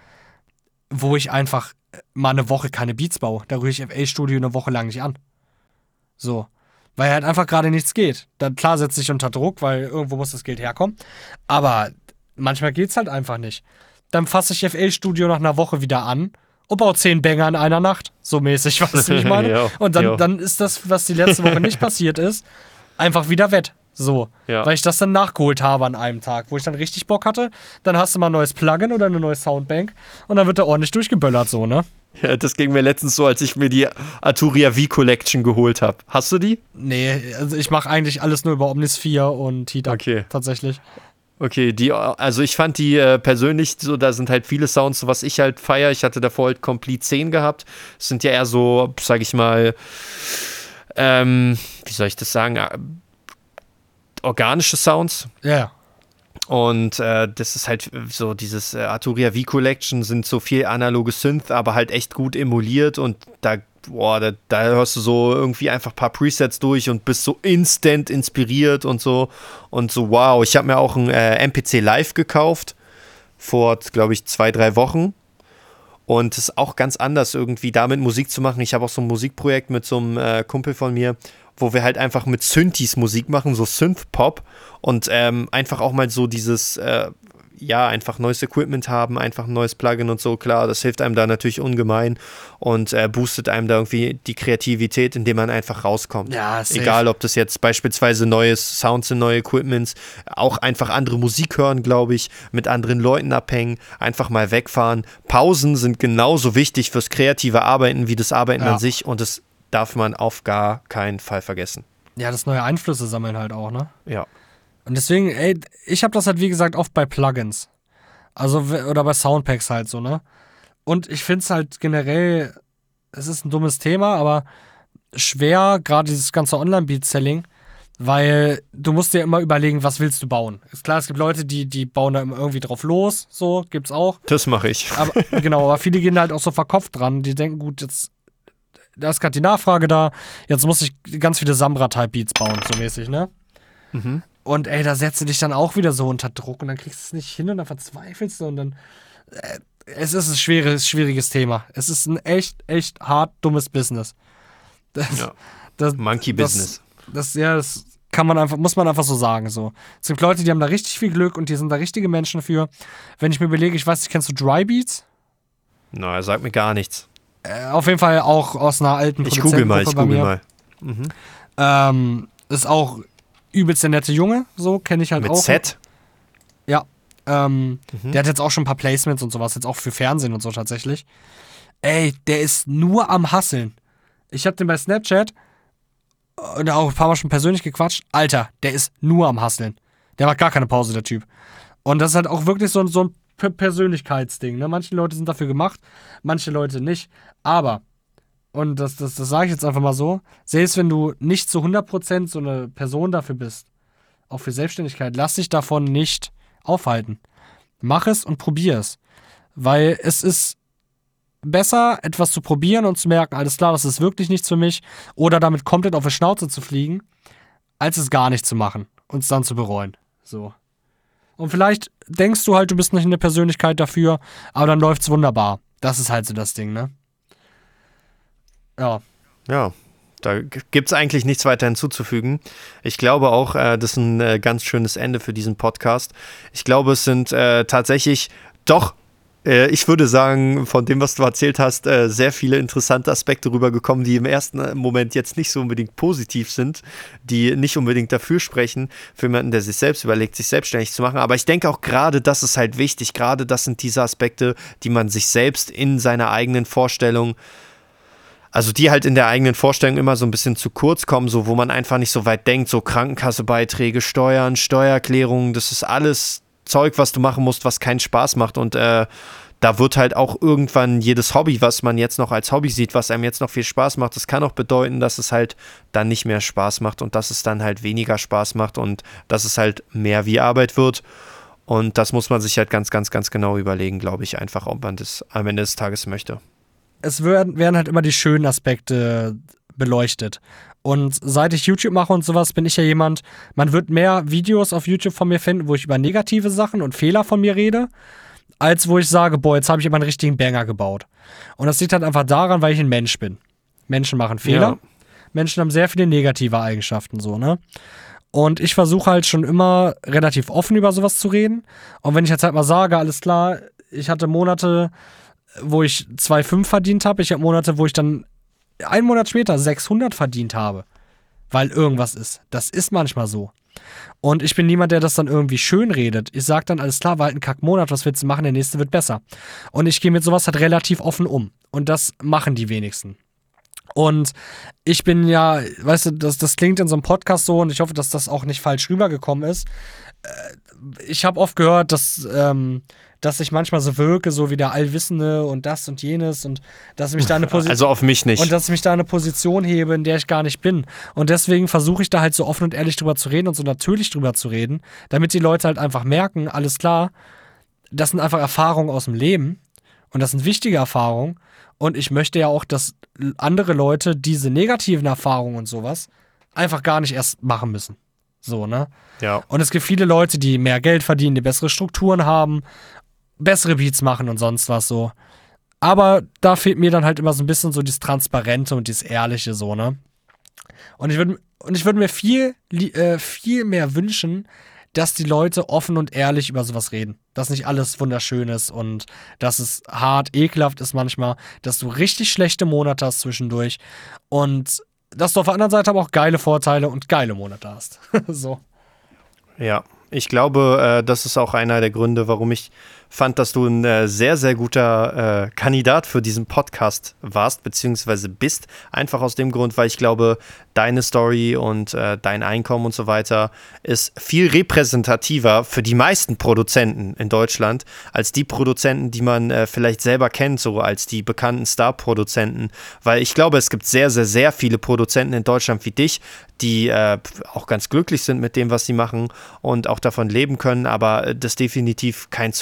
wo ich einfach mal eine Woche keine Beats baue. Da rühre ich FA-Studio eine Woche lang nicht an. So. Weil halt einfach gerade nichts geht. Dann klar setze ich unter Druck, weil irgendwo muss das Geld herkommen. Aber manchmal geht's halt einfach nicht. Dann fasse ich FA-Studio nach einer Woche wieder an und baue zehn Banger in einer Nacht. So mäßig, weißt du, wie ich meine? Jo, und dann, jo. dann ist das, was die letzte Woche nicht passiert ist, einfach wieder wett. So. Ja. Weil ich das dann nachgeholt habe an einem Tag, wo ich dann richtig Bock hatte. Dann hast du mal ein neues Plugin oder eine neue Soundbank und dann wird da ordentlich durchgeböllert, so, ne? ja. Das ging mir letztens so, als ich mir die Arturia V Collection geholt habe. Hast du die? Nee, also ich mache eigentlich alles nur über Omnisphere und Heat Up, Okay. tatsächlich. Okay, die, also ich fand die äh, persönlich so, da sind halt viele Sounds, so was ich halt feier. Ich hatte davor halt Complete 10 gehabt. Das sind ja eher so, sag ich mal, ähm, wie soll ich das sagen, äh, organische Sounds. Ja. Und äh, das ist halt so, dieses äh, Arturia V Collection sind so viel analoge Synth, aber halt echt gut emuliert und da, boah, da, da hörst du so irgendwie einfach ein paar Presets durch und bist so instant inspiriert und so. Und so, wow, ich habe mir auch ein äh, MPC Live gekauft vor, glaube ich, zwei, drei Wochen. Und es ist auch ganz anders, irgendwie damit Musik zu machen. Ich habe auch so ein Musikprojekt mit so einem äh, Kumpel von mir, wo wir halt einfach mit Synthes Musik machen, so Synth-Pop und ähm, einfach auch mal so dieses, äh, ja, einfach neues Equipment haben, einfach ein neues Plugin und so, klar, das hilft einem da natürlich ungemein und äh, boostet einem da irgendwie die Kreativität, indem man einfach rauskommt. Ja, safe. Egal, ob das jetzt beispielsweise neues Sounds sind, neue Equipments, auch einfach andere Musik hören, glaube ich, mit anderen Leuten abhängen, einfach mal wegfahren. Pausen sind genauso wichtig fürs kreative Arbeiten wie das Arbeiten Ja. an sich und das darf man auf gar keinen Fall vergessen. Ja, das neue Einflüsse sammeln halt auch, ne? Ja. Und deswegen, ey, ich habe das halt wie gesagt oft bei Plugins. Also, oder bei Soundpacks halt so, ne? Und ich finde es halt generell, es ist ein dummes Thema, aber schwer, gerade dieses ganze Online-Beat-Selling, weil du musst dir immer überlegen, was willst du bauen. Ist klar, es gibt Leute, die, die bauen da immer irgendwie drauf los, so, gibt's auch. Das mache ich. Aber genau, aber viele gehen halt auch so verkopft dran. Die denken, gut, jetzt da ist gerade die Nachfrage da, jetzt muss ich ganz viele Sambra-Type-Beats bauen, so mäßig, ne? Mhm. Und ey, da setzt du dich dann auch wieder so unter Druck und dann kriegst du es nicht hin und dann verzweifelst du und dann. Äh, es ist ein schweres, schwieriges Thema. Es ist ein echt, echt hart dummes Business. Das, Ja. das, Monkey das- Business. Das, ja, das kann man einfach, muss man einfach so sagen. So. Es gibt Leute, die haben da richtig viel Glück und die sind da richtige Menschen für. Wenn ich mir überlege, ich weiß nicht, kennst du Dry Beats? Na, er sagt mir gar nichts. Äh, auf jeden Fall auch aus einer alten Ich google mal, ich google mir. mal. Ähm, ist auch übelst der nette Junge, so kenne ich halt Mit auch. Z? Ja. Ähm, Mhm. Der hat jetzt auch schon ein paar Placements und sowas, jetzt auch für Fernsehen und so tatsächlich. Ey, der ist nur am Hasseln. Ich hab den bei Snapchat und auch ein paar Mal schon persönlich gequatscht. Alter, der ist nur am Hasseln. Der macht gar keine Pause, der Typ. Und das ist halt auch wirklich so, ein- so ein Persönlichkeitsding. Ne? Manche Leute sind dafür gemacht, manche Leute nicht. Aber, und das, das, das sage ich jetzt einfach mal so, selbst wenn du nicht zu 100% so eine Person dafür bist, auch für Selbstständigkeit, lass dich davon nicht aufhalten. Mach es und probier es. Weil es ist besser, etwas zu probieren und zu merken, alles klar, das ist wirklich nichts für mich, oder damit komplett auf die Schnauze zu fliegen, als es gar nicht zu machen und es dann zu bereuen. So. Und vielleicht denkst du halt, du bist nicht eine Persönlichkeit dafür, aber dann läuft's wunderbar. Das ist halt so das Ding, ne? Ja. Ja, da gibt es eigentlich nichts weiter hinzuzufügen. Ich glaube auch, äh, das ist ein äh, ganz schönes Ende für diesen Podcast. Ich glaube, es sind äh, tatsächlich doch, ich würde sagen, von dem, was du erzählt hast, äh, sehr viele interessante Aspekte rübergekommen, die im ersten Moment jetzt nicht so unbedingt positiv sind, die nicht unbedingt dafür sprechen, für jemanden, der sich selbst überlegt, sich selbstständig zu machen. Aber ich denke auch gerade, das ist halt wichtig. Gerade das sind diese Aspekte, die man sich selbst in seiner eigenen Vorstellung also die halt in der eigenen Vorstellung immer so ein bisschen zu kurz kommen, so wo man einfach nicht so weit denkt, so Krankenkassebeiträge, Steuern, Steuererklärungen, das ist alles Zeug, was du machen musst, was keinen Spaß macht und äh, da wird halt auch irgendwann jedes Hobby, was man jetzt noch als Hobby sieht, was einem jetzt noch viel Spaß macht, das kann auch bedeuten, dass es halt dann nicht mehr Spaß macht und dass es dann halt weniger Spaß macht und dass es halt mehr wie Arbeit wird. Und das muss man sich halt ganz, ganz, ganz genau überlegen, glaube ich, einfach, ob man das am Ende des Tages möchte. es werden, werden halt immer die schönen Aspekte beleuchtet. Und seit ich YouTube mache und sowas, bin ich ja jemand, man wird mehr Videos auf YouTube von mir finden, wo ich über negative Sachen und Fehler von mir rede, als wo ich sage, boah, jetzt habe ich immer einen richtigen Banger gebaut. Und das liegt halt einfach daran, weil ich ein Mensch bin. Menschen machen Fehler. Ja. Menschen haben sehr viele negative Eigenschaften, so, ne? Und ich versuche halt schon immer relativ offen über sowas zu reden. Und wenn ich jetzt halt mal sage, alles klar, ich hatte Monate, wo ich 2,5 verdient habe. Ich habe Monate, wo ich dann einen Monat später 600 verdient habe, weil irgendwas ist. Das ist manchmal so. Und ich bin niemand, der das dann irgendwie schön redet. Ich sage dann, alles klar, war halt ein Kackmonat, was willst du machen, der nächste wird besser. Und ich gehe mit sowas halt relativ offen um. Und das machen die wenigsten. Und ich bin ja, weißt du, das, das klingt in so einem Podcast so und ich hoffe, dass das auch nicht falsch rübergekommen ist. Äh, ich habe oft gehört, dass, ähm, dass ich manchmal so wirke, so wie der Allwissende und das und jenes und dass ich mich da eine Position. Also auf mich nicht. Und dass ich mich da eine Position hebe, in der ich gar nicht bin. Und deswegen versuche ich da halt so offen und ehrlich drüber zu reden und so natürlich drüber zu reden, damit die Leute halt einfach merken, alles klar, das sind einfach Erfahrungen aus dem Leben und das sind wichtige Erfahrungen. Und ich möchte ja auch, dass andere Leute diese negativen Erfahrungen und sowas einfach gar nicht erst machen müssen. So, ne? Ja. Und es gibt viele Leute, die mehr Geld verdienen, die bessere Strukturen haben, bessere Beats machen und sonst was so. Aber da fehlt mir dann halt immer so ein bisschen so dieses Transparente und dieses Ehrliche so, ne? Und ich würde und ich würde mir viel, äh, viel mehr wünschen, dass die Leute offen und ehrlich über sowas reden. Dass nicht alles wunderschön ist und dass es hart, ekelhaft ist manchmal, dass du richtig schlechte Monate hast zwischendurch und dass du auf der anderen Seite aber auch geile Vorteile und geile Monate hast. so. Ja, ich glaube, äh, das ist auch einer der Gründe, warum ich fand, dass du ein äh, sehr, sehr guter äh, Kandidat für diesen Podcast warst, beziehungsweise bist. Einfach aus dem Grund, weil ich glaube, deine Story und äh, dein Einkommen und so weiter ist viel repräsentativer für die meisten Produzenten in Deutschland als die Produzenten, die man äh, vielleicht selber kennt, so als die bekannten Star-Produzenten. Weil ich glaube, es gibt sehr, sehr, sehr viele Produzenten in Deutschland wie dich, die äh, auch ganz glücklich sind mit dem, was sie machen und auch davon leben können, aber das definitiv kein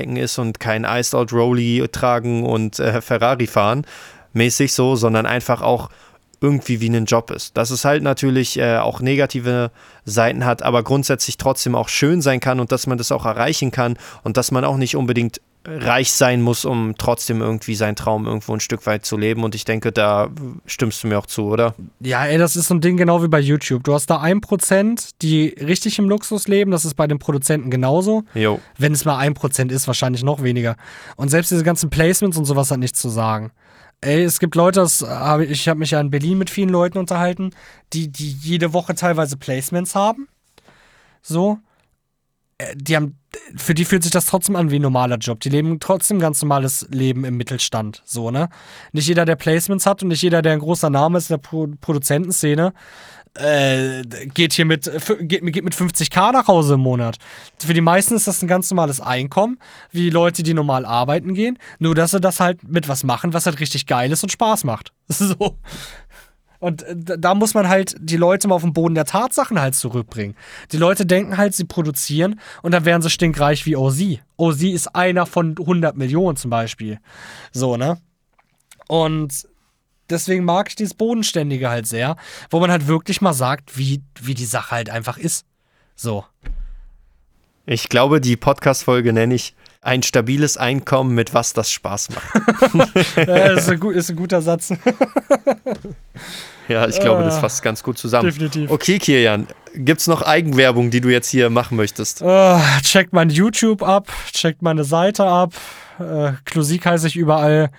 Zuckerschlecken ist und kein Iced Out Rolly tragen und äh, Ferrari fahren, mäßig so, sondern einfach auch irgendwie wie ein Job ist. Dass es halt natürlich äh, auch negative Seiten hat, aber grundsätzlich trotzdem auch schön sein kann und dass man das auch erreichen kann und dass man auch nicht unbedingt reich sein muss, um trotzdem irgendwie seinen Traum irgendwo ein Stück weit zu leben. Und ich denke, da stimmst du mir auch zu, oder? Ja, ey, das ist so ein Ding genau wie bei YouTube. Du hast da ein Prozent, die richtig im Luxus leben. Das ist bei den Produzenten genauso. Jo. Wenn es mal ein Prozent ist, wahrscheinlich noch weniger. Und selbst diese ganzen Placements und sowas hat nichts zu sagen. Ey, es gibt Leute, das hab ich, ich habe mich ja in Berlin mit vielen Leuten unterhalten, die, die jede Woche teilweise Placements haben. So. Äh, die haben, für die fühlt sich das trotzdem an wie ein normaler Job. Die leben trotzdem ein ganz normales Leben im Mittelstand. So, ne? Nicht jeder, der Placements hat und nicht jeder, der ein großer Name ist in der Pro Produzentenszene, äh, geht hier mit, geht, geht mit 50k nach Hause im Monat. Für die meisten ist das ein ganz normales Einkommen, wie Leute, die normal arbeiten gehen. Nur, dass sie das halt mit was machen, was halt richtig geil ist und Spaß macht. So. Und äh, da muss man halt die Leute mal auf den Boden der Tatsachen halt zurückbringen. Die Leute denken halt, sie produzieren und dann wären sie stinkreich wie OZ. OZ ist einer von 100 Millionen zum Beispiel. So, ne? Und deswegen mag ich dieses Bodenständige halt sehr, wo man halt wirklich mal sagt, wie, wie die Sache halt einfach ist. So. Ich glaube, die Podcast-Folge nenne ich ein stabiles Einkommen, mit was das Spaß macht. ja, ist, ein, ist ein guter Satz. ja, ich glaube, das ah, fasst ganz gut zusammen. Definitiv. Okay, Kirian, gibt es noch Eigenwerbung, die du jetzt hier machen möchtest? Uh, checkt mein YouTube ab, checkt meine Seite ab. Äh, Klusik heiße ich überall.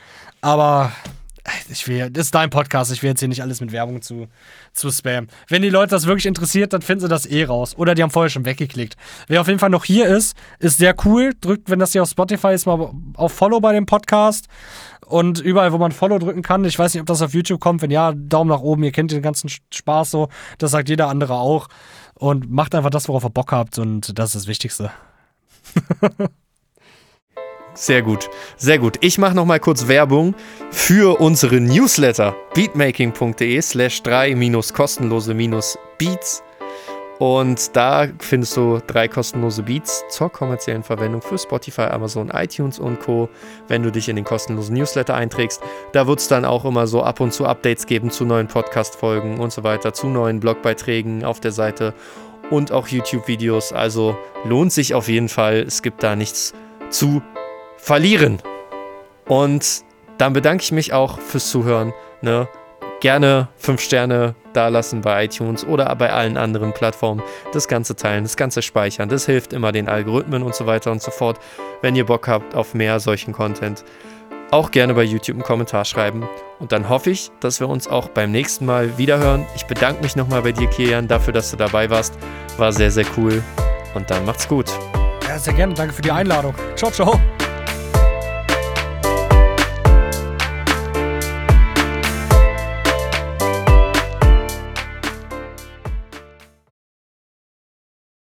Aber ich will, das ist dein Podcast, ich will jetzt hier nicht alles mit Werbung zu, zu spammen. Wenn die Leute das wirklich interessiert, dann finden sie das eh raus. Oder die haben vorher schon weggeklickt. Wer auf jeden Fall noch hier ist, ist sehr cool. Drückt, wenn das hier auf Spotify ist, mal auf Follow bei dem Podcast. Und überall, wo man Follow drücken kann. Ich weiß nicht, ob das auf YouTube kommt. Wenn ja, Daumen nach oben. Ihr kennt den ganzen Spaß so. Das sagt jeder andere auch. Und macht einfach das, worauf ihr Bock habt. Und das ist das Wichtigste. Sehr gut, sehr gut. Ich mache noch mal kurz Werbung für unsere Newsletter beatmaking.de slash 3 minus kostenlose Beats. Und da findest du drei kostenlose Beats zur kommerziellen Verwendung für Spotify, Amazon, iTunes und Co., wenn du dich in den kostenlosen Newsletter einträgst. Da wird es dann auch immer so ab und zu Updates geben zu neuen Podcast-Folgen und so weiter, zu neuen Blogbeiträgen auf der Seite und auch YouTube-Videos. Also lohnt sich auf jeden Fall. Es gibt da nichts zu verlieren. Und dann bedanke ich mich auch fürs Zuhören. Ne? Gerne 5 Sterne dalassen bei iTunes oder bei allen anderen Plattformen. Das Ganze teilen, das Ganze speichern. Das hilft immer den Algorithmen und so weiter und so fort. Wenn ihr Bock habt auf mehr solchen Content, auch gerne bei YouTube einen Kommentar schreiben. Und dann hoffe ich, dass wir uns auch beim nächsten Mal wiederhören. Ich bedanke mich nochmal bei dir, Kian, dafür, dass du dabei warst. War sehr, sehr cool. Und dann macht's gut. Ja, sehr gerne. Danke für die Einladung. Ciao, ciao.